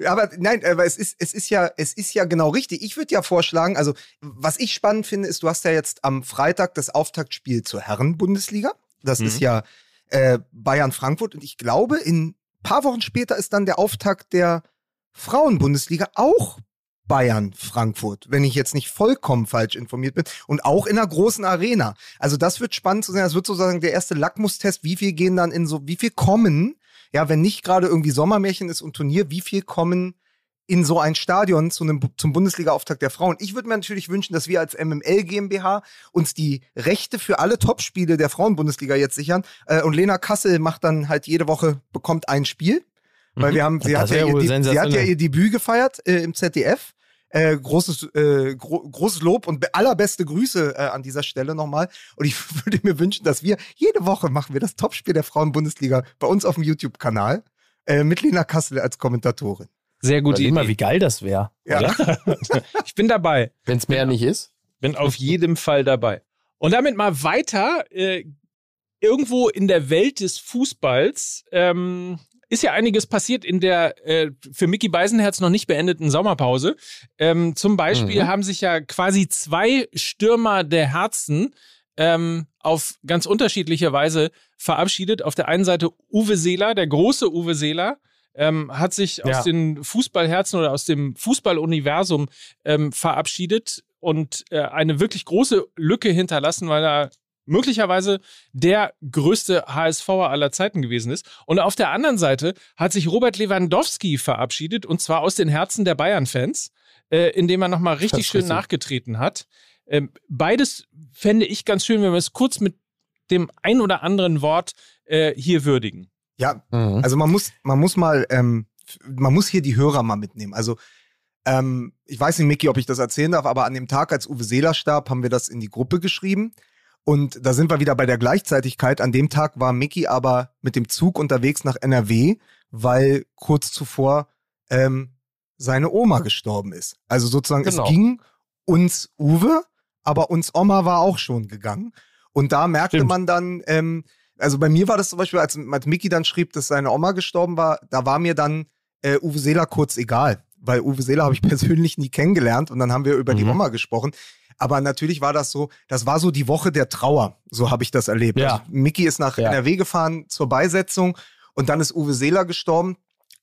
Aber nein, aber es ist, es ist ja, es ist ja genau richtig. Ich würde ja vorschlagen, also was ich spannend finde, ist, du hast ja jetzt am Freitag das Auftaktspiel zur Herren-Bundesliga. Das Mhm. ist ja äh, Bayern-Frankfurt und ich glaube, in paar Wochen später ist dann der Auftakt der Frauen-Bundesliga auch Bayern-Frankfurt, wenn ich jetzt nicht vollkommen falsch informiert bin. Und auch in einer großen Arena. Also das wird spannend zu sehen. Das wird sozusagen der erste Lackmustest. Wie viel gehen dann in so, wie viel kommen, ja, wenn nicht gerade irgendwie Sommermärchen ist und Turnier, wie viel kommen in so ein Stadion zu einem, zum Bundesliga-Auftakt der Frauen. Ich würde mir natürlich wünschen, dass wir als MML GmbH uns die Rechte für alle Topspiele der Frauen-Bundesliga jetzt sichern. Äh, und Lena Kassel macht dann halt jede Woche, bekommt ein Spiel. Weil wir haben, sie hat, ja ihr, sie hat ja ihr Debüt gefeiert äh, im ZDF. Äh, großes, äh, gro großes Lob und be- allerbeste Grüße äh, an dieser Stelle nochmal. Und ich (laughs) würde mir wünschen, dass wir jede Woche machen wir das Topspiel der Frauen-Bundesliga bei uns auf dem YouTube-Kanal äh, mit Lena Kassel als Kommentatorin. Sehr gute mal, Idee. wie geil das wäre. Ja. (laughs) Ich bin dabei. Wenn es mehr nicht ist. Bin auf jeden Fall dabei. Und damit mal weiter. Äh, irgendwo in der Welt des Fußballs ähm, ist ja einiges passiert in der äh, für Mickey Beisenherz noch nicht beendeten Sommerpause. Ähm, zum Beispiel Mhm. haben sich ja quasi zwei Stürmer der Herzen ähm, auf ganz unterschiedliche Weise verabschiedet. Auf der einen Seite Uwe Seeler, der große Uwe Seeler, ähm, hat sich Ja. aus den Fußballherzen oder aus dem Fußballuniversum ähm, verabschiedet und äh, eine wirklich große Lücke hinterlassen, weil er möglicherweise der größte HSVer aller Zeiten gewesen ist. Und auf der anderen Seite hat sich Robert Lewandowski verabschiedet und zwar aus den Herzen der Bayern-Fans, äh, indem er nochmal richtig schön richtig. nachgetreten hat. Ähm, beides fände ich ganz schön, wenn wir es kurz mit dem ein oder anderen Wort äh, hier würdigen. Ja, Mhm. Also man muss, man muss mal, ähm, man muss hier die Hörer mal mitnehmen. Also ähm, ich weiß nicht, Micky, ob ich das erzählen darf, aber an dem Tag, als Uwe Seeler starb, haben wir das in die Gruppe geschrieben. Und da sind wir wieder bei der Gleichzeitigkeit. An dem Tag war Micky aber mit dem Zug unterwegs nach NRW, weil kurz zuvor ähm, seine Oma gestorben ist. Also sozusagen, Genau. es ging uns Uwe, aber uns Oma war auch schon gegangen. Und da merkte Stimmt. man dann, ähm, also bei mir war das zum Beispiel, als, als Mickey dann schrieb, dass seine Oma gestorben war, da war mir dann äh, Uwe Seeler kurz egal. Weil Uwe Seeler habe ich (laughs) persönlich nie kennengelernt und dann haben wir über die Mhm. Oma gesprochen. Aber natürlich war das so, das war so die Woche der Trauer. So habe ich das erlebt. Ja. Also Mickey ist nach Ja. NRW gefahren zur Beisetzung und dann ist Uwe Seeler gestorben.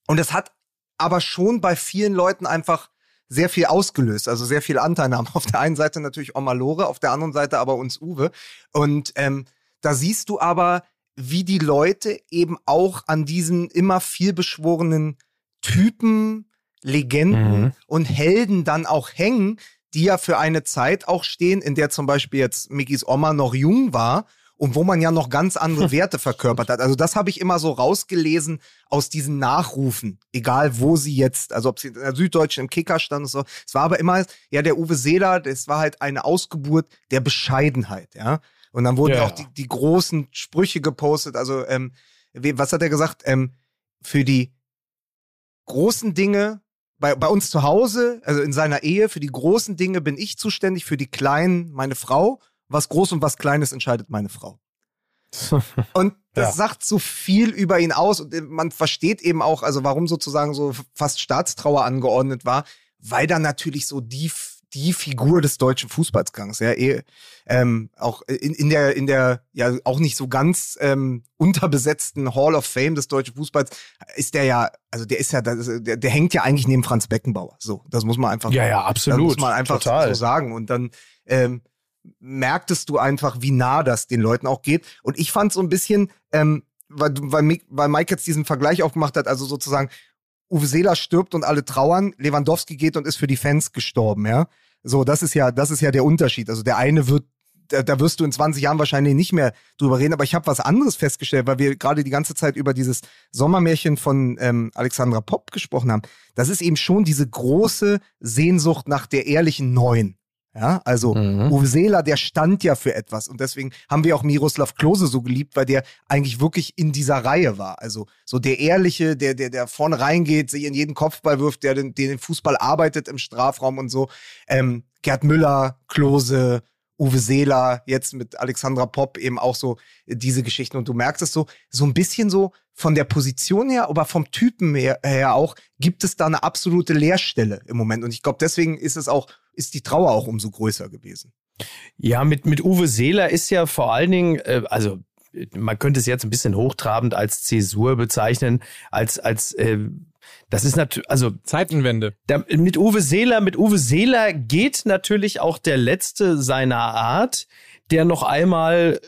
Und es hat aber schon bei vielen Leuten einfach sehr viel ausgelöst, also sehr viel Anteilnahme. (laughs) Auf der einen Seite natürlich Oma Lore, auf der anderen Seite aber uns Uwe. Und ähm, da siehst du aber, wie die Leute eben auch an diesen immer viel beschworenen Typen, Legenden Mhm. und Helden dann auch hängen, die ja für eine Zeit auch stehen, in der zum Beispiel jetzt Mickys Oma noch jung war und wo man ja noch ganz andere (laughs) Werte verkörpert hat. Also das habe ich immer so rausgelesen aus diesen Nachrufen, egal wo sie jetzt, also ob sie in der Süddeutschen im Kicker stand und so. Es war aber immer, ja, der Uwe Seeler, das war halt eine Ausgeburt der Bescheidenheit, ja. Und dann wurden Ja. auch die, die großen Sprüche gepostet. Also, ähm, was hat er gesagt? Ähm, für die großen Dinge bei, bei uns zu Hause, also in seiner Ehe, für die großen Dinge bin ich zuständig, für die kleinen meine Frau. Was groß und was kleines entscheidet meine Frau. (laughs) Und das Ja. sagt so viel über ihn aus und äh, man versteht eben auch, also warum sozusagen so fast Staatstrauer angeordnet war, weil da natürlich so die, die Figur des deutschen Fußballsgangs, ja, eh, ähm, auch in, in der, in der, ja, auch nicht so ganz ähm, unterbesetzten Hall of Fame des deutschen Fußballs ist der ja, also der ist ja, das- der, der hängt ja eigentlich neben Franz Beckenbauer. So, das muss man einfach Ja, ja, das absolut. muss man einfach Total. so sagen. Und dann ähm, merktest du einfach, wie nah das den Leuten auch geht. Und ich fand so ein bisschen, ähm, weil, du- weil, weil Mike jetzt diesen Vergleich aufgemacht hat, also sozusagen Uwe Seeler stirbt und alle trauern, Lewandowski geht und ist für die Fans gestorben, ja. So, das ist ja, das ist ja der Unterschied. Also der eine wird da, da wirst du in 20 Jahren wahrscheinlich nicht mehr drüber reden. Aber ich habe was anderes festgestellt, weil wir gerade die ganze Zeit über dieses Sommermärchen von ähm, Alexandra Popp gesprochen haben. Das ist eben schon diese große Sehnsucht nach der ehrlichen Neuen. Ja, also mhm. Uwe Seeler, der stand ja für etwas und deswegen haben wir auch Miroslav Klose so geliebt, weil der eigentlich wirklich in dieser Reihe war. Also so der Ehrliche, der, der, der vorne reingeht, sich in jeden Kopfball wirft, der den, den Fußball arbeitet im Strafraum und so. Ähm, Gerd Müller, Klose, Uwe Seeler, jetzt mit Alexandra Popp eben auch so diese Geschichten. Und du merkst es so, so ein bisschen so von der Position her, aber vom Typen her, her auch, gibt es da eine absolute Leerstelle im Moment. Und ich glaube, deswegen ist es auch, ist die Trauer auch umso größer gewesen. Ja, mit, mit Uwe Seeler ist ja vor allen Dingen, äh, also man könnte es jetzt ein bisschen hochtrabend als Zäsur bezeichnen, als, als äh, das ist natürlich, also Zeitenwende. Da, mit Uwe Seeler, mit Uwe Seeler geht natürlich auch der letzte seiner Art, der noch einmal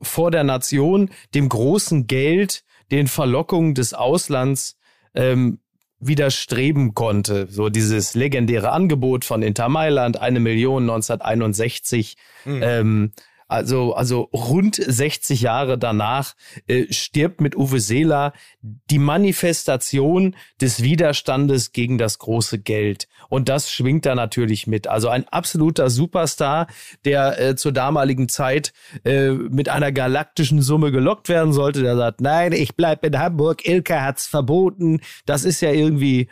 vor der Nation dem großen Geld, den Verlockungen des Auslands ähm, widerstreben konnte. So dieses legendäre Angebot von Inter Mailand, eine Million 1961. Mhm. Ähm, also, also rund 60 Jahre danach äh, stirbt mit Uwe Seeler die Manifestation des Widerstandes gegen das große Geld. Und das schwingt da natürlich mit. Also ein absoluter Superstar, der äh, zur damaligen Zeit äh, mit einer galaktischen Summe gelockt werden sollte. Der sagt, nein, ich bleib in Hamburg, Ilke hat's verboten. Das ist ja irgendwie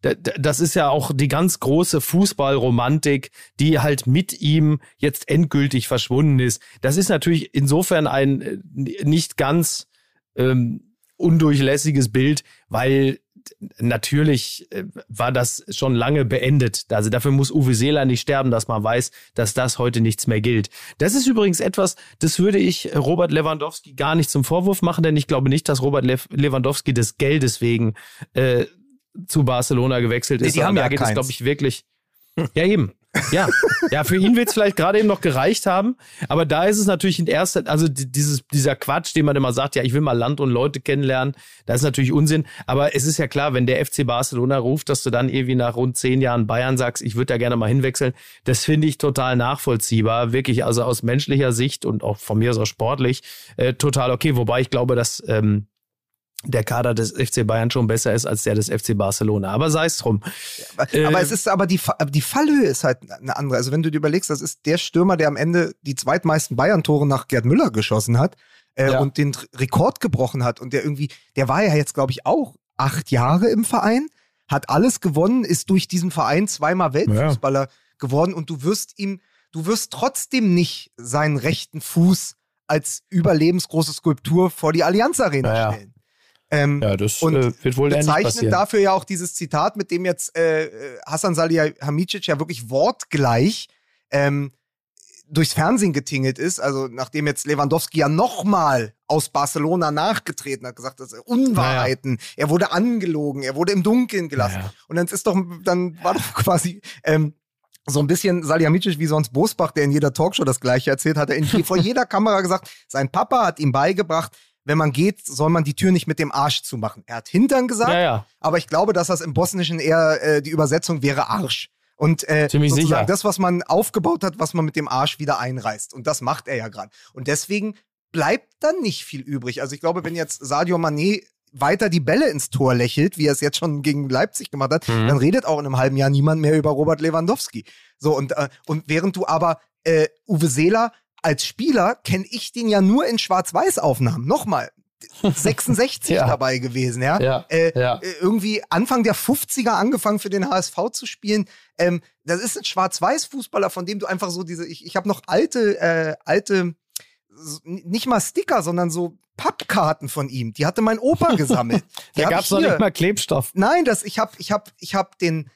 das ist ja auch die ganz große Fußballromantik, die halt mit ihm jetzt endgültig verschwunden ist. Das ist natürlich insofern ein äh, nicht ganz ähm, undurchlässiges Bild, weil natürlich äh, war das schon lange beendet. Also dafür muss Uwe Seeler nicht sterben, dass man weiß, dass das heute nichts mehr gilt. Das ist übrigens etwas, das würde ich Robert Lewandowski gar nicht zum Vorwurf machen, denn ich glaube nicht, dass Robert Lewandowski des Geldes wegen äh, zu Barcelona gewechselt ist. Nee, die haben da ja geht keins. es, glaube ich, wirklich. Ja, eben. Ja, ja, für ihn wird es vielleicht gerade eben noch gereicht haben, aber da ist es natürlich in erster, also dieses, dieser Quatsch, den man immer sagt, ja, ich will mal Land und Leute kennenlernen, das ist natürlich Unsinn, aber es ist ja klar, wenn der FC Barcelona ruft, dass du dann irgendwie nach rund zehn Jahren Bayern sagst, ich würde da gerne mal hinwechseln, das finde ich total nachvollziehbar, wirklich, also aus menschlicher Sicht und auch von mir aus auch sportlich, äh, total okay, wobei ich glaube, dass ähm, der Kader des FC Bayern schon besser ist als der des FC Barcelona. Aber sei es drum. Aber, äh, es ist aber die, die Fallhöhe ist halt eine andere. Also wenn du dir überlegst, das ist der Stürmer, der am Ende die zweitmeisten Bayern-Tore nach Gerd Müller geschossen hat äh, Ja. und den Rekord gebrochen hat und der irgendwie, der war ja jetzt glaube ich auch acht Jahre im Verein, hat alles gewonnen, ist durch diesen Verein zweimal Weltfußballer geworden und du wirst ihm, du wirst trotzdem nicht seinen rechten Fuß als überlebensgroße Skulptur vor die Allianz Arena Ja, ja. stellen. Ähm, Ja, das Und äh, wird wohl bezeichnet dafür ja auch dieses Zitat, mit dem jetzt äh, Hassan Salihamidzic ja wirklich wortgleich ähm, durchs Fernsehen getingelt ist, also nachdem jetzt Lewandowski ja nochmal aus Barcelona nachgetreten hat, gesagt, das sind Unwahrheiten, er wurde angelogen, er wurde im Dunkeln gelassen. Ja. Und dann ist doch, dann war doch quasi ähm, so ein bisschen Salihamidzic wie sonst Bosbach, der in jeder Talkshow das Gleiche erzählt, hat er in, vor jeder Kamera gesagt, sein Papa hat ihm beigebracht, wenn man geht, soll man die Tür nicht mit dem Arsch zumachen. Er hat Hintern gesagt, Ja, ja. aber ich glaube, dass das im Bosnischen eher äh, die Übersetzung wäre Arsch. Und äh, Ziemlich sozusagen sicher. das, was man aufgebaut hat, was man mit dem Arsch wieder einreißt. Und das macht er ja gerade. Und deswegen bleibt dann nicht viel übrig. Also ich glaube, wenn jetzt Sadio Mané weiter die Bälle ins Tor lächelt, wie er es jetzt schon gegen Leipzig gemacht hat, Mhm. dann redet auch in einem halben Jahr niemand mehr über Robert Lewandowski. So, und, äh, und während du aber äh, Uwe Seeler als Spieler kenne ich den ja nur in Schwarz-Weiß-Aufnahmen. Nochmal. 66 (laughs) Ja. dabei gewesen, ja. Ja, Äh, ja. äh, irgendwie Anfang der 50er angefangen für den HSV zu spielen. Ähm, das ist ein Schwarz-Weiß-Fußballer, von dem du einfach so diese, ich, ich habe noch alte, äh, alte, nicht mal Sticker, sondern so Pappkarten von ihm. Die hatte mein Opa gesammelt. (laughs) Da gab es noch nicht mal Klebstoff. Nein, das, ich habe ich hab, ich hab den,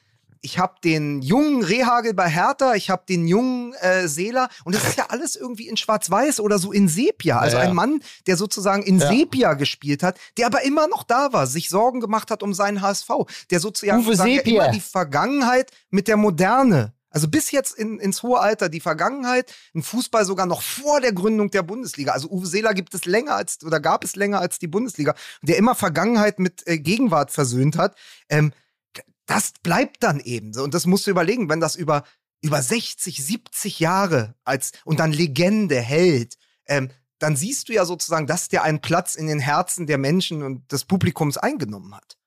ich habe den jungen Rehagel bei Hertha, ich habe den jungen äh, Seeler und das ist ja alles irgendwie in Schwarz-Weiß oder so in Sepia. Also Ja, ja. ein Mann, der sozusagen in Ja. Sepia gespielt hat, der aber immer noch da war, sich Sorgen gemacht hat um seinen HSV, der sozusagen immer die Vergangenheit mit der Moderne Also bis jetzt in, ins hohe Alter, die Vergangenheit, ein Fußball sogar noch vor der Gründung der Bundesliga. Also Uwe Seeler gibt es länger als, oder gab es länger als die Bundesliga, der immer Vergangenheit mit äh, Gegenwart versöhnt hat. Ähm, das bleibt dann eben so. Und das musst du überlegen, wenn das über, über 60, 70 Jahre als, und dann Legende hält, ähm, dann siehst du ja sozusagen, dass der einen Platz in den Herzen der Menschen und des Publikums eingenommen hat.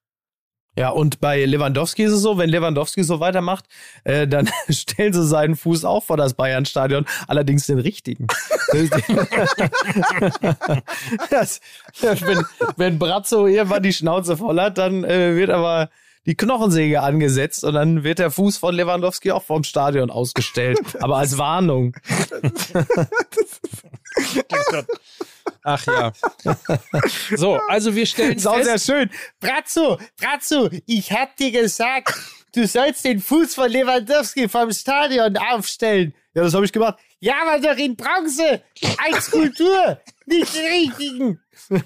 Ja, und bei Lewandowski ist es so, wenn Lewandowski so weitermacht, äh, dann (laughs) stellen sie seinen Fuß auch vor das Bayern-Stadion, allerdings den richtigen. (laughs) das, wenn, wenn Brazzo irgendwann die Schnauze voll hat, dann äh, wird aber die Knochensäge angesetzt und dann wird der Fuß von Lewandowski auch vom Stadion ausgestellt, (laughs) aber als Warnung. Ach ja. So, also wir stellen ist auch sehr fest, schön. Brazzo, Brazzo, ich hab dir gesagt, du sollst den Fuß von Lewandowski vom Stadion aufstellen. Ja, das habe ich gemacht. Ja, aber doch in Bronze, als Skulptur, nicht den richtigen. (laughs)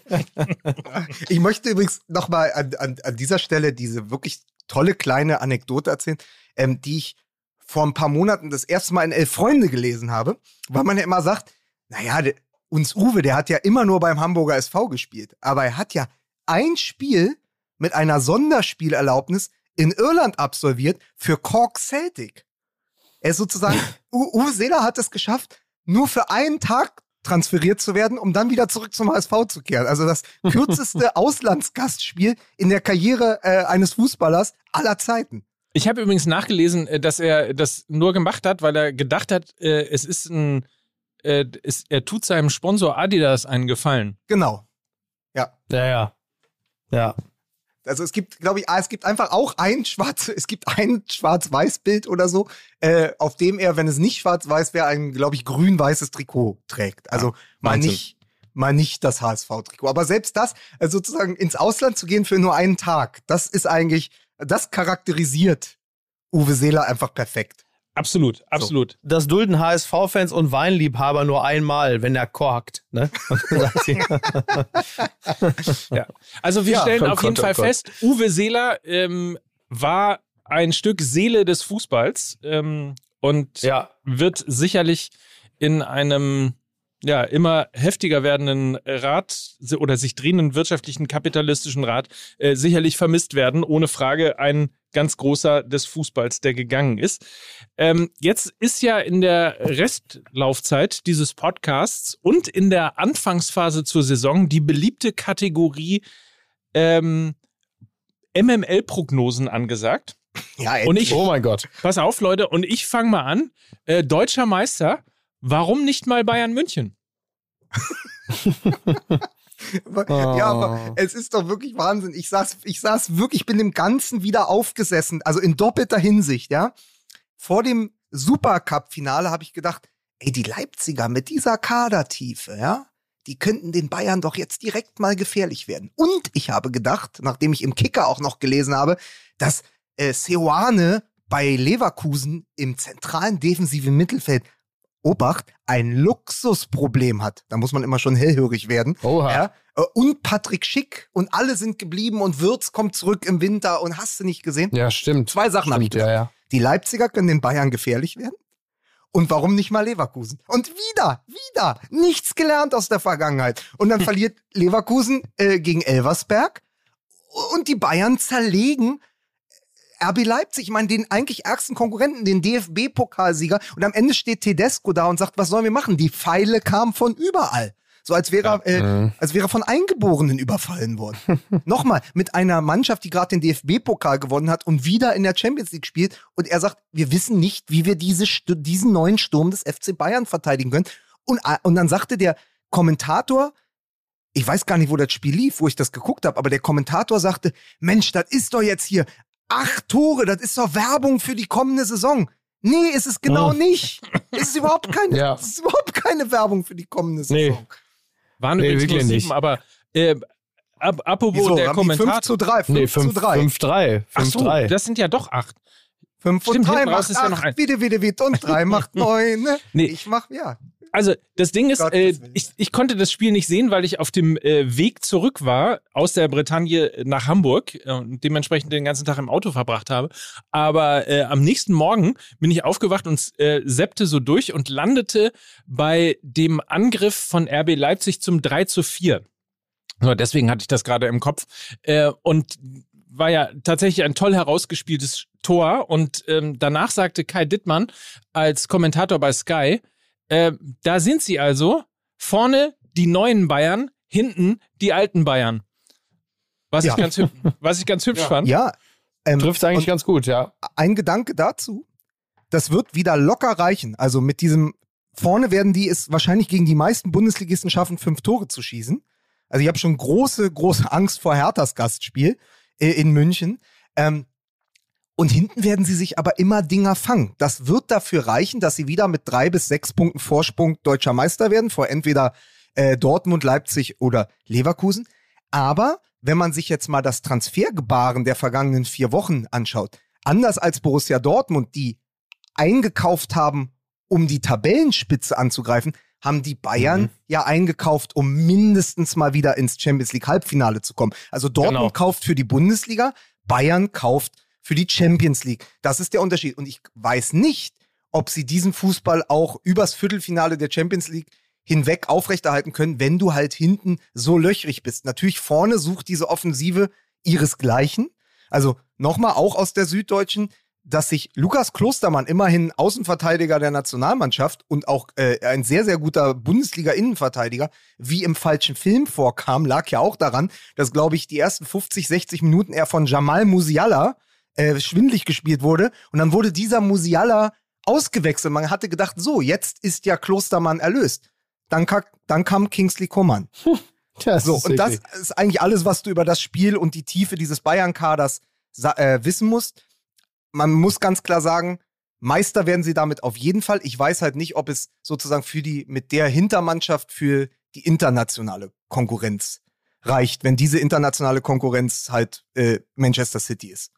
Ich möchte übrigens nochmal an, an, an dieser Stelle diese wirklich tolle kleine Anekdote erzählen, ähm, die ich vor ein paar Monaten das erste Mal in Elf Freunde gelesen habe, weil man ja immer sagt, naja, uns Uwe, der hat ja immer nur beim Hamburger SV gespielt, aber er hat ja ein Spiel mit einer Sonderspielerlaubnis in Irland absolviert für Cork Celtic. Er ist sozusagen, (laughs) Uwe Seeler hat es geschafft, nur für einen Tag transferiert zu werden, um dann wieder zurück zum HSV zu kehren. Also das (laughs) kürzeste Auslandsgastspiel in der Karriere äh, eines Fußballers aller Zeiten. ich habe übrigens nachgelesen, äh, dass er das nur gemacht hat, weil er gedacht hat, äh, es ist ein, äh, es, er tut seinem Sponsor Adidas einen Gefallen. Genau. Ja, ja. Ja. Also es gibt, glaube ich, ah, es gibt einfach auch ein schwarz, es gibt ein Schwarz-Weiß-Bild oder so, äh, auf dem er, wenn es nicht schwarz-weiß wäre, ein, glaube ich, grün-weißes Trikot trägt. Also mal Wahnsinn. nicht, mal nicht das HSV-Trikot. Aber selbst das, also sozusagen ins Ausland zu gehen für nur einen Tag, das ist eigentlich, das charakterisiert Uwe Seeler einfach perfekt. Absolut, absolut. Das dulden HSV-Fans und Weinliebhaber nur einmal, wenn er korkt. Ne? (laughs) Ja. Also wir Ja, stellen auf jeden Gott, oh Fall Gott. fest, Uwe Seeler ähm, war ein Stück Seele des Fußballs ähm, und ja. wird sicherlich in einem ja, immer heftiger werdenden Rat oder sich drehenden wirtschaftlichen kapitalistischen Rat äh, sicherlich vermisst werden. Ohne Frage ein ganz großer des Fußballs, der gegangen ist. Ähm, jetzt ist ja in der Restlaufzeit dieses Podcasts und in der Anfangsphase zur Saison die beliebte Kategorie ähm, MML-Prognosen angesagt. Ja, Und ich, Oh mein Gott. pass auf, Leute, und ich fange mal an. Äh, Deutscher Meister, warum nicht mal Bayern München? (laughs) (laughs) Ja, aber es ist doch wirklich Wahnsinn. Ich saß, ich saß wirklich, ich bin dem Ganzen wieder aufgesessen, also in doppelter Hinsicht, ja. Vor dem Supercup-Finale habe ich gedacht, ey, die Leipziger mit dieser Kadertiefe, ja, die könnten den Bayern doch jetzt direkt mal gefährlich werden. Und ich habe gedacht, nachdem ich im Kicker auch noch gelesen habe, dass äh, Seoane bei Leverkusen im zentralen defensiven Mittelfeld Obacht, ein Luxusproblem hat. Da muss man immer schon hellhörig werden. Oha. Ja? Äh, Und Patrick Schick und alle sind geblieben und Würz kommt zurück im Winter und hast du nicht gesehen? Ja, stimmt. Zwei Sachen habe ich gesagt. ja, ja. Die Leipziger können den Bayern gefährlich werden. Und warum nicht mal Leverkusen? Und wieder, wieder, nichts gelernt aus der Vergangenheit. Und dann (laughs) verliert Leverkusen äh, gegen Elversberg und die Bayern zerlegen RB Leipzig, ich meine, den eigentlich ärgsten Konkurrenten, den DFB-Pokalsieger. Und am Ende steht Tedesco da und sagt, was sollen wir machen? Die Pfeile kamen von überall. So als wäre, er, äh, als wäre von Eingeborenen überfallen worden. (laughs) Nochmal, mit einer Mannschaft, die gerade den DFB-Pokal gewonnen hat und wieder in der Champions League spielt. Und er sagt, wir wissen nicht, wie wir diese, diesen neuen Sturm des FC Bayern verteidigen können. Und, äh, und dann sagte der Kommentator, ich weiß gar nicht, wo das Spiel lief, wo ich das geguckt habe, aber der Kommentator sagte, Mensch, das ist doch jetzt hier acht Tore, das ist doch Werbung für die kommende Saison. Nee, ist es genau Hm. nicht. Es ist überhaupt keine, Ja. es ist überhaupt keine Werbung für die kommende Nee. Saison. Waren Nee, übrigens wirklich nur nicht. sieben, aber äh, ab, apropos Wieso? der Haben die 5 Kommentator. zu 3, 5 Nee, zu 5 3. 5-3. Ach so, 5-3. das sind ja doch acht. 5 und Stimmt, 3 hinten raus macht ist ja noch 8, ein- wieder, wieder, wieder und 3 macht (laughs) 9. Ne? Nee. Ich mach, ja. Also das Ding ist, äh, ich, ich konnte das Spiel nicht sehen, weil ich auf dem äh, Weg zurück war aus der Bretagne nach Hamburg äh, und dementsprechend den ganzen Tag im Auto verbracht habe. Aber äh, am nächsten Morgen bin ich aufgewacht und äh, seppte so durch und landete bei dem Angriff von RB Leipzig zum 3 zu 4. So, deswegen hatte ich das gerade im Kopf. Äh, und war ja tatsächlich ein toll herausgespieltes Tor. Und ähm, danach sagte Kai Dittmann als Kommentator bei Sky, äh, da sind sie also, vorne die neuen Bayern, hinten die alten Bayern. Was, Ja. ich, ganz (laughs) was ich ganz hübsch fand. Ja. Ähm, Trifft eigentlich ganz gut, ja. ein Gedanke dazu. Das wird wieder locker reichen. Also mit diesem vorne werden die es wahrscheinlich gegen die meisten Bundesligisten schaffen, fünf Tore zu schießen. Also ich habe schon große, große Angst vor Herthas Gastspiel äh, in München. Ähm, und hinten werden sie sich aber immer Dinger fangen. Das wird dafür reichen, dass sie wieder mit drei bis sechs Punkten Vorsprung deutscher Meister werden, vor entweder äh, Dortmund, Leipzig oder Leverkusen. Aber wenn man sich jetzt mal das Transfergebaren der vergangenen vier Wochen anschaut, anders als Borussia Dortmund, die eingekauft haben, um die Tabellenspitze anzugreifen, haben die Bayern Mhm. ja eingekauft, um mindestens mal wieder ins Champions League Halbfinale zu kommen. Also Dortmund Genau. kauft für die Bundesliga, Bayern kauft für die Champions League. Das ist der Unterschied. Und ich weiß nicht, ob sie diesen Fußball auch übers Viertelfinale der Champions League hinweg aufrechterhalten können, wenn du halt hinten so löchrig bist. Natürlich vorne sucht diese Offensive ihresgleichen. Also nochmal auch aus der Süddeutschen, dass sich Lukas Klostermann, immerhin Außenverteidiger der Nationalmannschaft und auch äh, ein sehr, sehr guter Bundesliga-Innenverteidiger, wie im falschen Film vorkam, lag ja auch daran, dass, glaube ich, die ersten 50, 60 Minuten er von Jamal Musiala äh, schwindlig gespielt wurde. Und dann wurde dieser Musiala ausgewechselt. Man hatte gedacht, so, jetzt ist ja Klostermann erlöst. Dann, dann kam Kingsley Coman. (laughs) Das So, und das ist eigentlich alles, was du über das Spiel und die Tiefe dieses Bayern-Kaders äh, wissen musst. Man muss ganz klar sagen, Meister werden sie damit auf jeden Fall. Ich weiß halt nicht, ob es sozusagen für die, mit der Hintermannschaft für die internationale Konkurrenz reicht, wenn diese internationale Konkurrenz halt äh, Manchester City ist.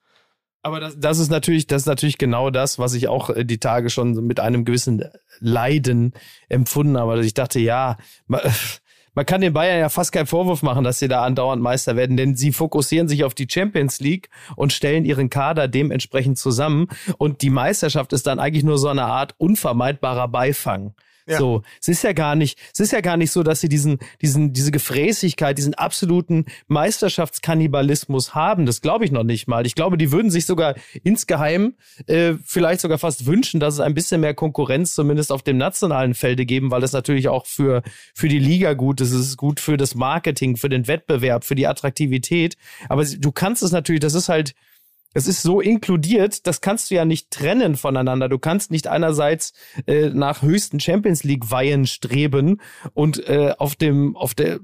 Aber das, das ist natürlich, das ist natürlich genau das, was ich auch äh, die Tage schon mit einem gewissen Leiden empfunden habe. Also ich dachte, ja, man, (laughs) man kann den Bayern ja fast keinen Vorwurf machen, dass sie da andauernd Meister werden, denn sie fokussieren sich auf die Champions League und stellen ihren Kader dementsprechend zusammen. Und die Meisterschaft ist dann eigentlich nur so eine Art unvermeidbarer Beifang. Ja. So, es ist ja gar nicht, es ist ja gar nicht so, dass sie diesen, diesen, diese Gefräßigkeit, diesen absoluten Meisterschaftskannibalismus haben. Das glaube ich noch nicht mal. Ich glaube, die würden sich sogar insgeheim äh, vielleicht sogar fast wünschen, dass es ein bisschen mehr Konkurrenz zumindest auf dem nationalen Felde geben, weil das natürlich auch für, für die Liga gut ist. Es ist gut für das Marketing, für den Wettbewerb, für die Attraktivität. Aber du kannst es natürlich, das ist halt, es ist so inkludiert, das kannst du ja nicht trennen voneinander. Du kannst nicht einerseits äh, nach höchsten Champions League Weihen streben und äh, auf dem auf der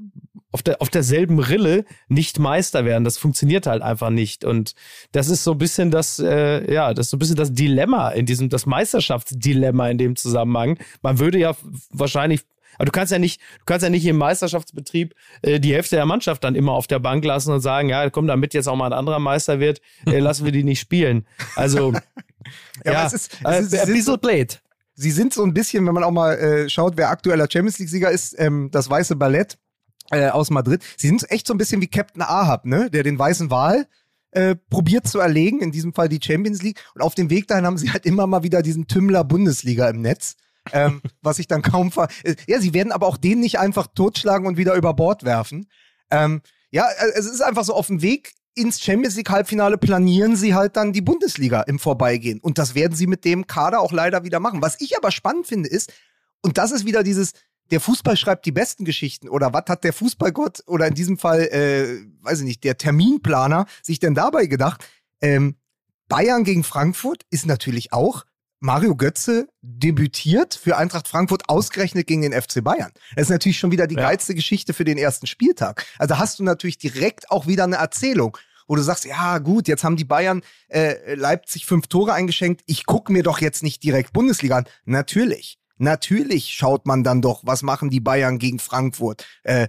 auf der auf derselben Rille nicht Meister werden. Das funktioniert halt einfach nicht und das ist so ein bisschen das äh, ja, das ist so ein bisschen das Dilemma in diesem das Meisterschaftsdilemma in dem Zusammenhang. Man würde ja wahrscheinlich aber du kannst ja nicht, du kannst ja nicht im Meisterschaftsbetrieb äh, die Hälfte der Mannschaft dann immer auf der Bank lassen und sagen, ja, komm, damit jetzt auch mal ein anderer Meister wird, äh, (laughs) lassen wir die nicht spielen. Also (laughs) Ja, ja, aber es ist, es äh, ist, sie ein sind bisschen so, blöd. sie sind so ein bisschen, wenn man auch mal äh, schaut, wer aktueller Champions League-Sieger ist, ähm, das weiße Ballett äh, aus Madrid. Sie sind echt so ein bisschen wie Captain Ahab, ne? Der den weißen Wal äh, probiert zu erlegen, in diesem Fall die Champions League. Und auf dem Weg dahin haben sie halt immer mal wieder diesen Tümmler Bundesliga im Netz. Ähm, was ich dann kaum ver äh, Ja, sie werden aber auch den nicht einfach totschlagen und wieder über Bord werfen. Ähm, ja, äh, es ist einfach so auf dem Weg ins Champions League Halbfinale planieren sie halt dann die Bundesliga im Vorbeigehen. Und das werden sie mit dem Kader auch leider wieder machen. Was ich aber spannend finde ist, und das ist wieder dieses, der Fußball schreibt die besten Geschichten oder was hat der Fußballgott oder in diesem Fall, äh, weiß ich nicht, der Terminplaner sich denn dabei gedacht? Ähm, Bayern gegen Frankfurt ist natürlich auch Mario Götze debütiert für Eintracht Frankfurt ausgerechnet gegen den FC Bayern. Das ist natürlich schon wieder die Ja. geilste Geschichte für den ersten Spieltag. Also hast du natürlich direkt auch wieder eine Erzählung, wo du sagst, ja gut, jetzt haben die Bayern äh, Leipzig fünf Tore eingeschenkt. Ich gucke mir doch jetzt nicht direkt Bundesliga an. Natürlich. Natürlich schaut man dann doch, was machen die Bayern gegen Frankfurt. Äh,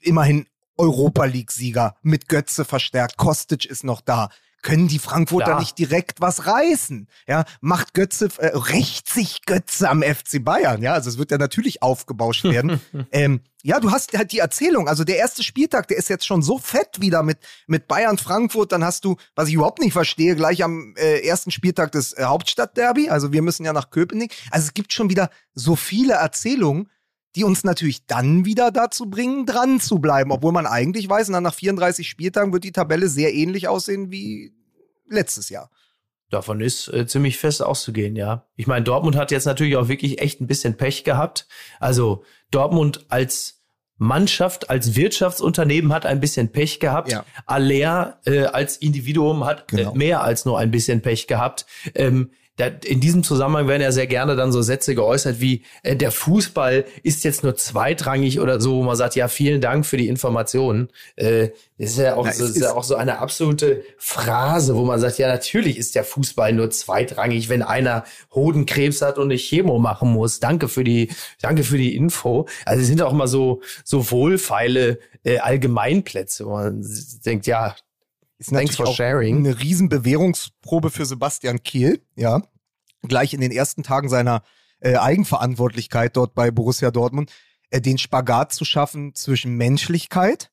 immerhin Europa League-Sieger mit Götze verstärkt. Kostic ist noch da. Können die Frankfurter Klar. nicht direkt was reißen? Ja, macht Götze, äh, rächt sich Götze am FC Bayern? Ja, also es wird ja natürlich aufgebauscht werden. (laughs) ähm, ja, du hast halt die Erzählung. Also der erste Spieltag, der ist jetzt schon so fett wieder mit, mit Bayern Frankfurt. Dann hast du, was ich überhaupt nicht verstehe, gleich am äh, ersten Spieltag des äh, Hauptstadtderby. Also wir müssen ja nach Köpenick. Also es gibt schon wieder so viele Erzählungen, die uns natürlich dann wieder dazu bringen, dran zu bleiben. Obwohl man eigentlich weiß, na, nach 34 Spieltagen wird die Tabelle sehr ähnlich aussehen wie letztes Jahr. Davon ist äh, ziemlich fest auszugehen, ja. Ich meine, Dortmund hat jetzt natürlich auch wirklich echt ein bisschen Pech gehabt. Also Dortmund als Mannschaft, als Wirtschaftsunternehmen hat ein bisschen Pech gehabt. Ja. Aller äh, als Individuum hat Genau. äh, mehr als nur ein bisschen Pech gehabt. Ähm, in diesem Zusammenhang werden ja sehr gerne dann so Sätze geäußert wie, äh, der Fußball ist jetzt nur zweitrangig oder so, wo man sagt, ja, vielen Dank für die Informationen. Äh, das ist ja auch, Na, so, ist ja auch so eine absolute Phrase, wo man sagt, ja, natürlich ist der Fußball nur zweitrangig, wenn einer Hodenkrebs hat und eine Chemo machen muss. Danke für die, danke für die Info. Also es sind auch mal so, so wohlfeile äh, Allgemeinplätze, wo man denkt, ja, Ist Thanks for natürlich auch sharing. eine riesen Bewährungsprobe für Sebastian Kehl, ja. Gleich in den ersten Tagen seiner äh, Eigenverantwortlichkeit dort bei Borussia Dortmund, äh, den Spagat zu schaffen zwischen Menschlichkeit,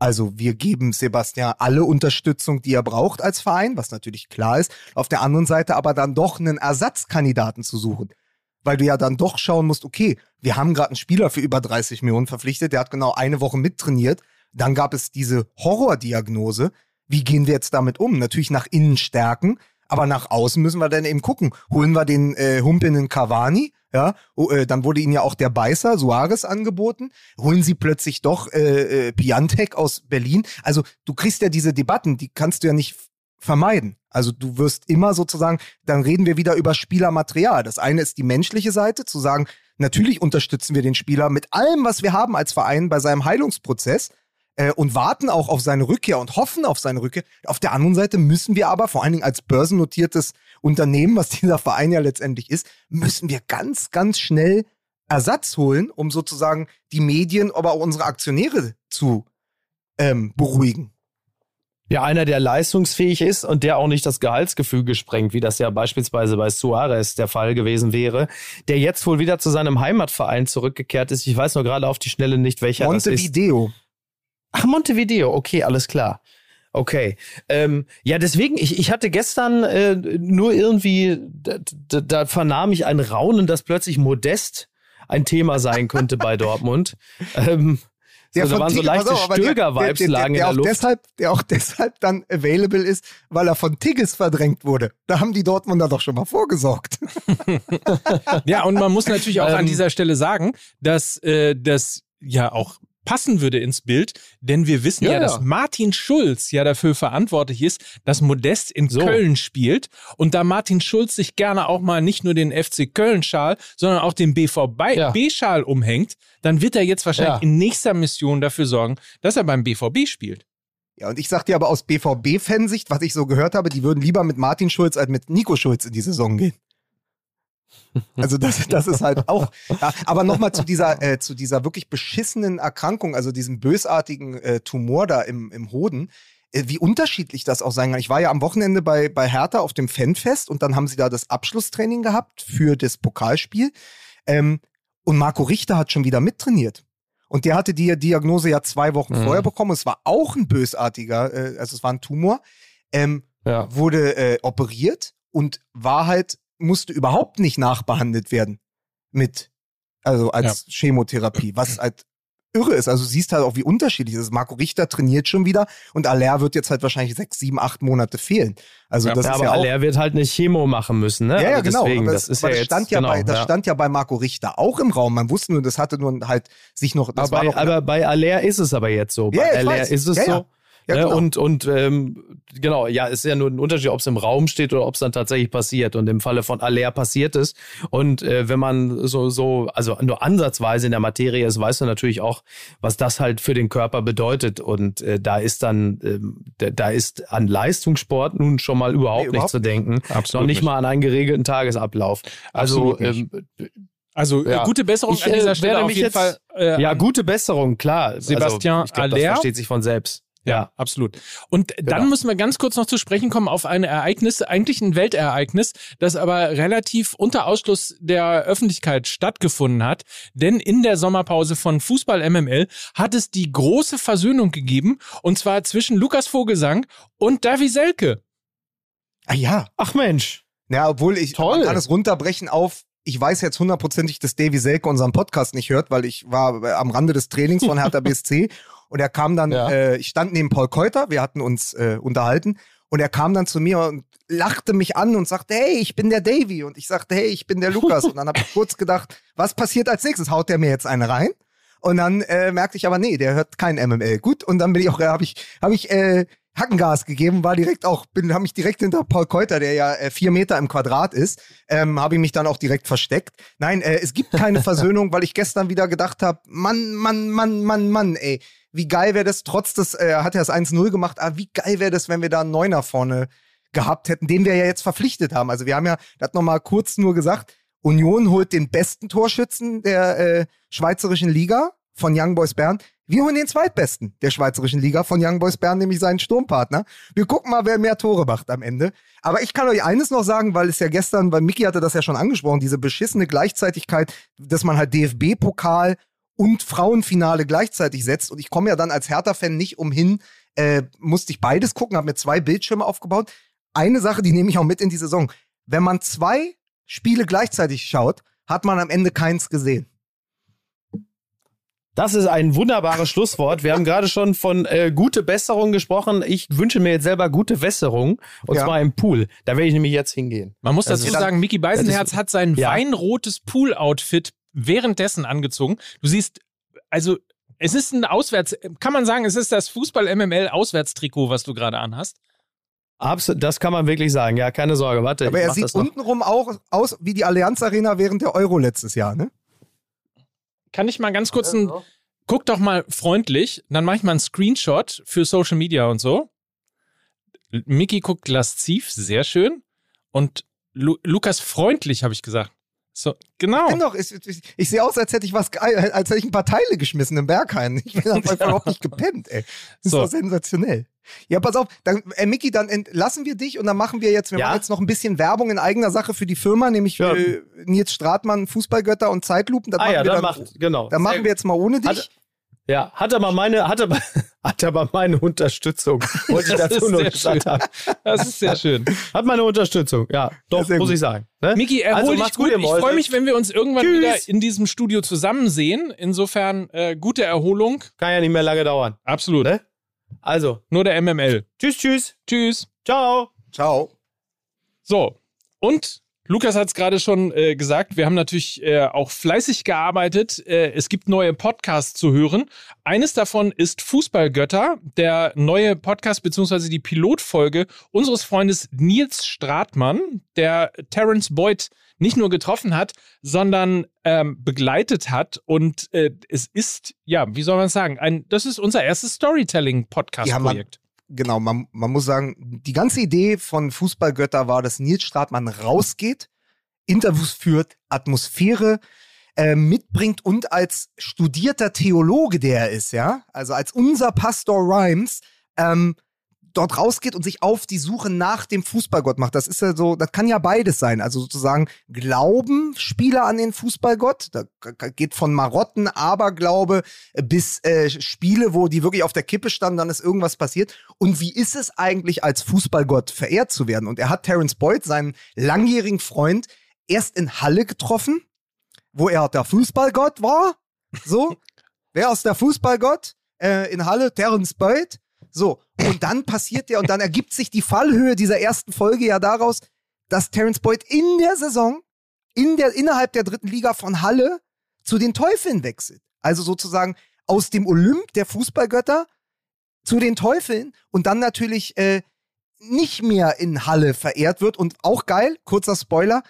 also wir geben Sebastian alle Unterstützung, die er braucht als Verein, was natürlich klar ist, auf der anderen Seite aber dann doch einen Ersatzkandidaten zu suchen. Weil du ja dann doch schauen musst, okay, wir haben gerade einen Spieler für über 30 Millionen verpflichtet, der hat genau eine Woche mittrainiert. Dann gab es diese Horrordiagnose. Wie gehen wir jetzt damit um? Natürlich nach innen stärken, aber nach außen müssen wir dann eben gucken. Holen wir den äh, humpelnden Cavani, ja, oh, äh, dann wurde ihnen ja auch der Beißer Suarez angeboten. Holen sie plötzlich doch äh, äh, Piantek aus Berlin. Also du kriegst ja diese Debatten, die kannst du ja nicht vermeiden. Also du wirst immer sozusagen, dann reden wir wieder über Spielermaterial. Das eine ist die menschliche Seite, zu sagen, natürlich unterstützen wir den Spieler mit allem, was wir haben als Verein bei seinem Heilungsprozess äh, und warten auch auf seine Rückkehr und hoffen auf seine Rückkehr. Auf der anderen Seite müssen wir aber, vor allen Dingen als börsennotiertes Unternehmen, was dieser Verein ja letztendlich ist, müssen wir ganz, ganz schnell Ersatz holen, um sozusagen die Medien, aber auch unsere Aktionäre zu ähm, beruhigen. Ja, einer, der leistungsfähig ist und der auch nicht das Gehaltsgefüge sprengt, wie das ja beispielsweise bei Suarez der Fall gewesen wäre, der jetzt wohl wieder zu seinem Heimatverein zurückgekehrt ist. Ich weiß nur gerade auf die Schnelle nicht, welcher das ist. Montevideo. Ach, Montevideo, okay, alles klar. Okay. Ähm, ja, deswegen, ich, ich hatte gestern äh, nur irgendwie, da, da, da vernahm ich ein Raunen, dass plötzlich Modest ein Thema sein könnte bei Dortmund. (laughs) Ähm, so, da waren so leichte der- Stöger-Vibes der- der- lagen in der der auch Luft. Deshalb, der auch (laughs) deshalb dann available ist, weil er von Tigges verdrängt wurde. Da haben die Dortmunder doch schon mal vorgesorgt. (laughs) Ja, und man muss natürlich auch an Ähm, dieser Stelle sagen, dass äh, das ja auch passen würde ins Bild, denn wir wissen ja, Ja, ja. dass Martin Schulz ja dafür verantwortlich ist, dass Modest in So. Köln spielt und da Martin Schulz sich gerne auch mal nicht nur den FC Köln-Schal, sondern auch den Ja. BVB-Schal umhängt, dann wird er jetzt wahrscheinlich in nächster Mission dafür sorgen, dass er beim BVB spielt. Ja, und ich sag dir aber aus BVB-Fansicht, was ich so gehört habe, die würden lieber mit Martin Schulz als mit Nico Schulz in die Saison gehen. Also das, das ist halt auch. Ja, aber nochmal zu dieser, äh, zu dieser wirklich beschissenen Erkrankung, also diesem bösartigen äh, Tumor da im, im Hoden. Äh, wie unterschiedlich das auch sein kann. Ich war ja am Wochenende bei, bei Hertha auf dem Fanfest und dann haben sie da das Abschlusstraining gehabt für das Pokalspiel. Ähm, und Marco Richter hat schon wieder mittrainiert. Und der hatte die Diagnose ja zwei Wochen Mhm. vorher bekommen. Es war auch ein bösartiger, äh, also es war ein Tumor. Ähm, Ja. wurde äh, operiert und war halt, musste überhaupt nicht nachbehandelt werden mit, also als Chemotherapie, was halt irre ist. Also du siehst halt auch, wie unterschiedlich es ist. Marco Richter trainiert schon wieder und Aller wird jetzt halt wahrscheinlich sechs, sieben, acht Monate fehlen. Also Ja, das ja, ist aber ja Aller wird halt eine Chemo machen müssen, ne? ja, ja, Also genau. Deswegen, das ist ja jetzt, ja genau, bei, das ja. stand ja bei Marco Richter auch im Raum. Man wusste nur, das hatte nur halt sich noch, das aber, war bei, noch aber bei Aller ist es aber jetzt so. Ja, Bei ja, Aller weiß. ist es Ja, ja. so. Ja, genau. Und, und ähm, genau, ja, ist ja nur ein Unterschied, ob es im Raum steht oder ob es dann tatsächlich passiert. Und im Falle von Aller passiert es. Und äh, wenn man so, so, also nur ansatzweise in der Materie ist, weiß man natürlich auch, was das halt für den Körper bedeutet. Und äh, da ist dann, ähm, da- ist an Leistungssport nun schon mal überhaupt Nee, nicht überhaupt zu denken. Absolut noch nicht, nicht. mal an einen geregelten Tagesablauf. Also ähm, Also äh, Ja. gute Besserung Ich, an äh, dieser Stelle auf jeden jetzt- Fall. Äh, Ja, gute Besserung, klar. Sebastian also, ich glaub, das Aller. versteht sich von selbst. Ja, absolut. Und dann Genau. müssen wir ganz kurz noch zu sprechen kommen auf ein Ereignis, eigentlich ein Weltereignis, das aber relativ unter Ausschluss der Öffentlichkeit stattgefunden hat. Denn in der Sommerpause von Fußball MML hat es die große Versöhnung gegeben und zwar zwischen Lukas Vogelsang und Davy Selke. Ah ja. Ach Mensch. Ja, obwohl ich Toll. kann es runterbrechen auf. Ich weiß jetzt hundertprozentig, dass Davy Selke unseren Podcast nicht hört, weil ich war am Rande des Trainings von Hertha (laughs) BSC und er kam dann, Ja. äh, ich stand neben Paul Keuter, wir hatten uns äh, unterhalten und er kam dann zu mir und lachte mich an und sagte, hey, ich bin der Davy und ich sagte, hey, ich bin der Lukas und dann habe ich (laughs) kurz gedacht, was passiert als nächstes? Haut der mir jetzt eine rein? Und dann äh, merkte ich aber, nee, der hört kein MML. Gut, und dann bin ich auch, habe ich, habe ich äh, Hackengas gegeben, war direkt auch, bin, habe mich direkt hinter Paul Keuter, der ja äh, vier Meter im Quadrat ist, ähm, habe ich mich dann auch direkt versteckt. Nein, äh, es gibt keine (laughs) Versöhnung, weil ich gestern wieder gedacht habe, Mann, Mann, Mann, Mann, Mann, ey, wie geil wäre das, trotz des, äh, hat er das 1-0 gemacht, aber wie geil wäre das, wenn wir da einen Neuner vorne gehabt hätten, den wir ja jetzt verpflichtet haben. Also wir haben ja, das hat noch mal kurz nur gesagt, Union holt den besten Torschützen der äh, schweizerischen Liga von Young Boys Bern. Wir holen den zweitbesten der schweizerischen Liga von Young Boys Bern, nämlich seinen Sturmpartner. Wir gucken mal, wer mehr Tore macht am Ende. Aber ich kann euch eines noch sagen, weil es ja gestern, weil Micky hatte das ja schon angesprochen, diese beschissene Gleichzeitigkeit, dass man halt DFB-Pokal und Frauenfinale gleichzeitig setzt. Und ich komme ja dann als Hertha-Fan nicht umhin, äh, musste ich beides gucken, habe mir zwei Bildschirme aufgebaut. Eine Sache, die nehme ich auch mit in die Saison. Wenn man zwei Spiele gleichzeitig schaut, hat man am Ende keins gesehen. Das ist ein wunderbares Schlusswort. Wir haben gerade schon von äh, gute Besserung gesprochen. Ich wünsche mir jetzt selber gute Besserung. Und Ja. zwar im Pool. Da werde ich nämlich jetzt hingehen. Man muss Das dazu sagen, Mickey Beisenherz hat sein Ja. weinrotes Pool-Outfit währenddessen angezogen. Du siehst, also es ist ein Auswärts, kann man sagen, es ist das Fußball-MML-Auswärtstrikot, was du gerade anhast. Absolut, das kann man wirklich sagen. Ja, keine Sorge. Warte, Aber er sieht untenrum auch aus wie die Allianz Arena während der Euro letztes Jahr, ne? Kann ich mal ganz kurz ein, guck doch mal freundlich, dann mache ich mal einen Screenshot für Social Media und so. Mickey guckt lasziv, sehr schön. Und Lu Lukas freundlich, habe ich gesagt. So, genau. Ich, doch, ich, ich, ich sehe aus, als hätte ich was, als hätte ich ein paar Teile geschmissen im Berghain. Ich bin einfach (laughs) überhaupt nicht gepennt, ey. Das So. ist doch sensationell. Ja, pass auf, dann, äh, Micky, dann entlassen wir dich und dann machen wir jetzt, wir Ja. machen jetzt noch ein bisschen Werbung in eigener Sache für die Firma, nämlich Ja. äh, Nils Stratmann, Fußballgötter und Zeitlupen. Das Ah machen ja, wir dann dann, macht, genau. dann machen wir jetzt mal ohne dich. Hat- Ja, hat aber meine, hat aber, (laughs) hat aber meine Unterstützung. (laughs) Wollte ich Das dazu ist nur sehr gesagt schön. haben. Das ist sehr schön. Hat meine Unterstützung. Ja, doch, muss gut. ich sagen. Ne? Miki, erhol Also, dich macht's gut. gut, Ich freue mich, wenn wir uns irgendwann Tschüss. wieder in diesem Studio zusammen sehen. Insofern äh, gute Erholung. Kann ja nicht mehr lange dauern. Absolut. Ne? Also, Nur der MML. tschüss, tschüss. Tschüss. Ciao. Ciao. So, und Lukas hat es gerade schon äh, gesagt, wir haben natürlich äh, auch fleißig gearbeitet. Äh, es gibt neue Podcasts zu hören. Eines davon ist Fußballgötter, der neue Podcast beziehungsweise die Pilotfolge unseres Freundes Nils Stratmann, der Terence Boyd nicht nur getroffen hat, sondern ähm, begleitet hat. Und äh, es ist, ja, wie soll man sagen, ein, das ist unser erstes Storytelling-Podcast-Projekt. Genau, man, man muss sagen, die ganze Idee von Fußballgötter war, dass Nils Stratmann rausgeht, Interviews führt, Atmosphäre äh, mitbringt und als studierter Theologe, der er ist, ja, also als unser Pastor Rhymes, ähm, dort rausgeht und sich auf die Suche nach dem Fußballgott macht. Das ist ja so, das kann ja beides sein. Also sozusagen glauben Spieler an den Fußballgott. Da geht von Marotten, Aberglaube bis äh, Spiele, wo die wirklich auf der Kippe standen, dann ist irgendwas passiert. Und wie ist es eigentlich, als Fußballgott verehrt zu werden? Und er hat Terence Boyd, seinen langjährigen Freund, erst in Halle getroffen, wo er der Fußballgott war. So, wer ist der Fußballgott? Äh, in Halle, Terence Boyd. So, und dann (laughs) passiert der, und dann ergibt sich die Fallhöhe dieser ersten Folge ja daraus, dass Terence Boyd in der Saison, in der, innerhalb der dritten Liga von Halle zu den Teufeln wechselt. Also sozusagen aus dem Olymp der Fußballgötter zu den Teufeln und dann natürlich äh, nicht mehr in Halle verehrt wird. Und auch geil, kurzer Spoiler,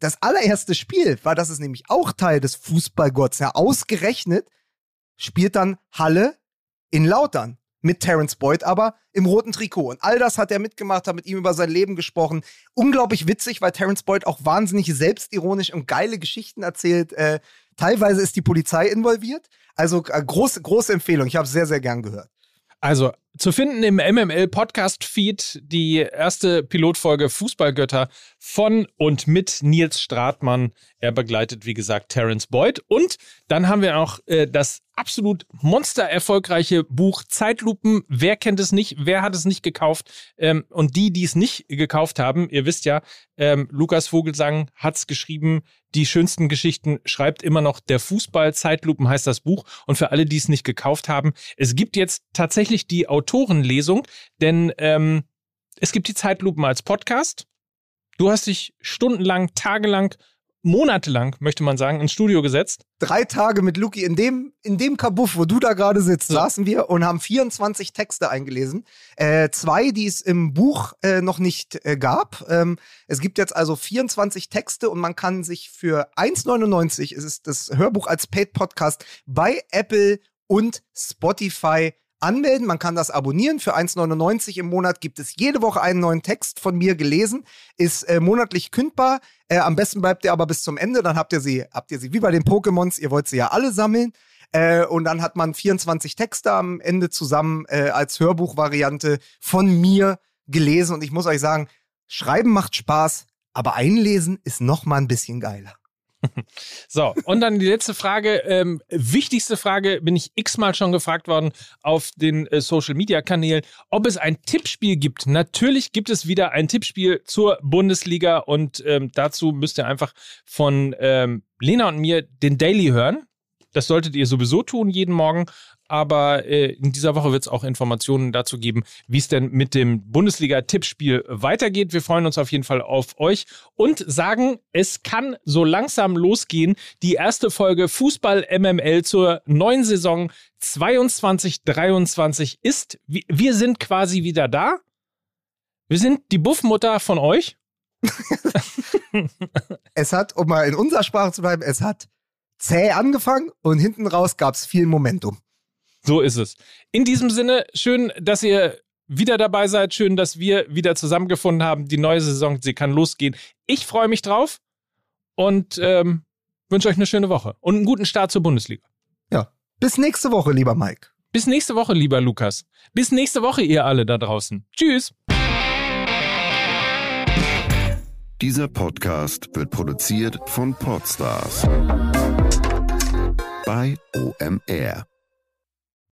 das allererste Spiel, war das ist nämlich auch Teil des Fußballgotts, ja, ausgerechnet spielt dann Halle in Lautern mit Terence Boyd, aber im roten Trikot. Und all das hat er mitgemacht, hat mit ihm über sein Leben gesprochen. Unglaublich witzig, weil Terence Boyd auch wahnsinnig selbstironisch und geile Geschichten erzählt. Äh, teilweise ist die Polizei involviert. Also äh, große, große Empfehlung. Ich habe sehr, sehr gern gehört. Also zu finden im MML Podcast Feed die erste Pilotfolge Fußballgötter von und mit Nils Stratmann. Er begleitet, wie gesagt, Terence Boyd. Und dann haben wir auch äh, das absolut monstererfolgreiche Buch Zeitlupen. Wer kennt es nicht? Wer hat es nicht gekauft? Ähm, und die, die es nicht gekauft haben, ihr wisst ja, ähm, Lukas Vogelsang hat es geschrieben. Die schönsten Geschichten schreibt immer noch der Fußball. Zeitlupen heißt das Buch. Und für alle, die es nicht gekauft haben, es gibt jetzt tatsächlich die Autorenlesung, denn ähm, es gibt die Zeitlupen als Podcast. Du hast dich stundenlang, tagelang monatelang, möchte man sagen, ins Studio gesetzt. Drei Tage mit Luki in dem, in dem Kabuff, wo du da gerade sitzt, So. saßen wir und haben 24 Texte eingelesen. Äh, zwei, die es im Buch äh, noch nicht äh, gab. Ähm, es gibt jetzt also 24 Texte und man kann sich für 1,99, es ist das Hörbuch als Paid Podcast bei Apple und Spotify anmelden. Man kann das abonnieren. Für 1,99 im Monat gibt es jede Woche einen neuen Text von mir gelesen. Ist äh, monatlich kündbar. Äh, am besten bleibt ihr aber bis zum Ende. Dann habt ihr sie, habt ihr sie wie bei den Pokémons. Ihr wollt sie ja alle sammeln. Äh, und dann hat man 24 Texte am Ende zusammen äh, als Hörbuchvariante von mir gelesen. Und ich muss euch sagen, Schreiben macht Spaß, aber einlesen ist noch mal ein bisschen geiler. (laughs) So, und dann die letzte Frage, ähm, wichtigste Frage, bin ich x-mal schon gefragt worden auf den äh, Social-Media-Kanälen, ob es ein Tippspiel gibt. Natürlich gibt es wieder ein Tippspiel zur Bundesliga und ähm, dazu müsst ihr einfach von ähm, Lena und mir den Daily hören. Das solltet ihr sowieso tun, jeden Morgen. Aber äh, in dieser Woche wird es auch Informationen dazu geben, wie es denn mit dem Bundesliga-Tippspiel weitergeht. Wir freuen uns auf jeden Fall auf euch und sagen, es kann so langsam losgehen. Die erste Folge Fußball MML zur neuen Saison 22-23 ist. Wir- sind quasi wieder da. Wir sind die Buffmutter von euch. (laughs) Es hat, um mal in unserer Sprache zu bleiben, es hat zäh angefangen und hinten raus gab es viel Momentum. So ist es. In diesem Sinne, schön, dass ihr wieder dabei seid. Schön, dass wir wieder zusammengefunden haben. Die neue Saison, sie kann losgehen. Ich freue mich drauf und ähm, wünsche euch eine schöne Woche und einen guten Start zur Bundesliga. Ja. Bis nächste Woche, lieber Mike. Bis nächste Woche, lieber Lukas. Bis nächste Woche, ihr alle da draußen. Tschüss. Dieser Podcast wird produziert von Podstars bei OMR.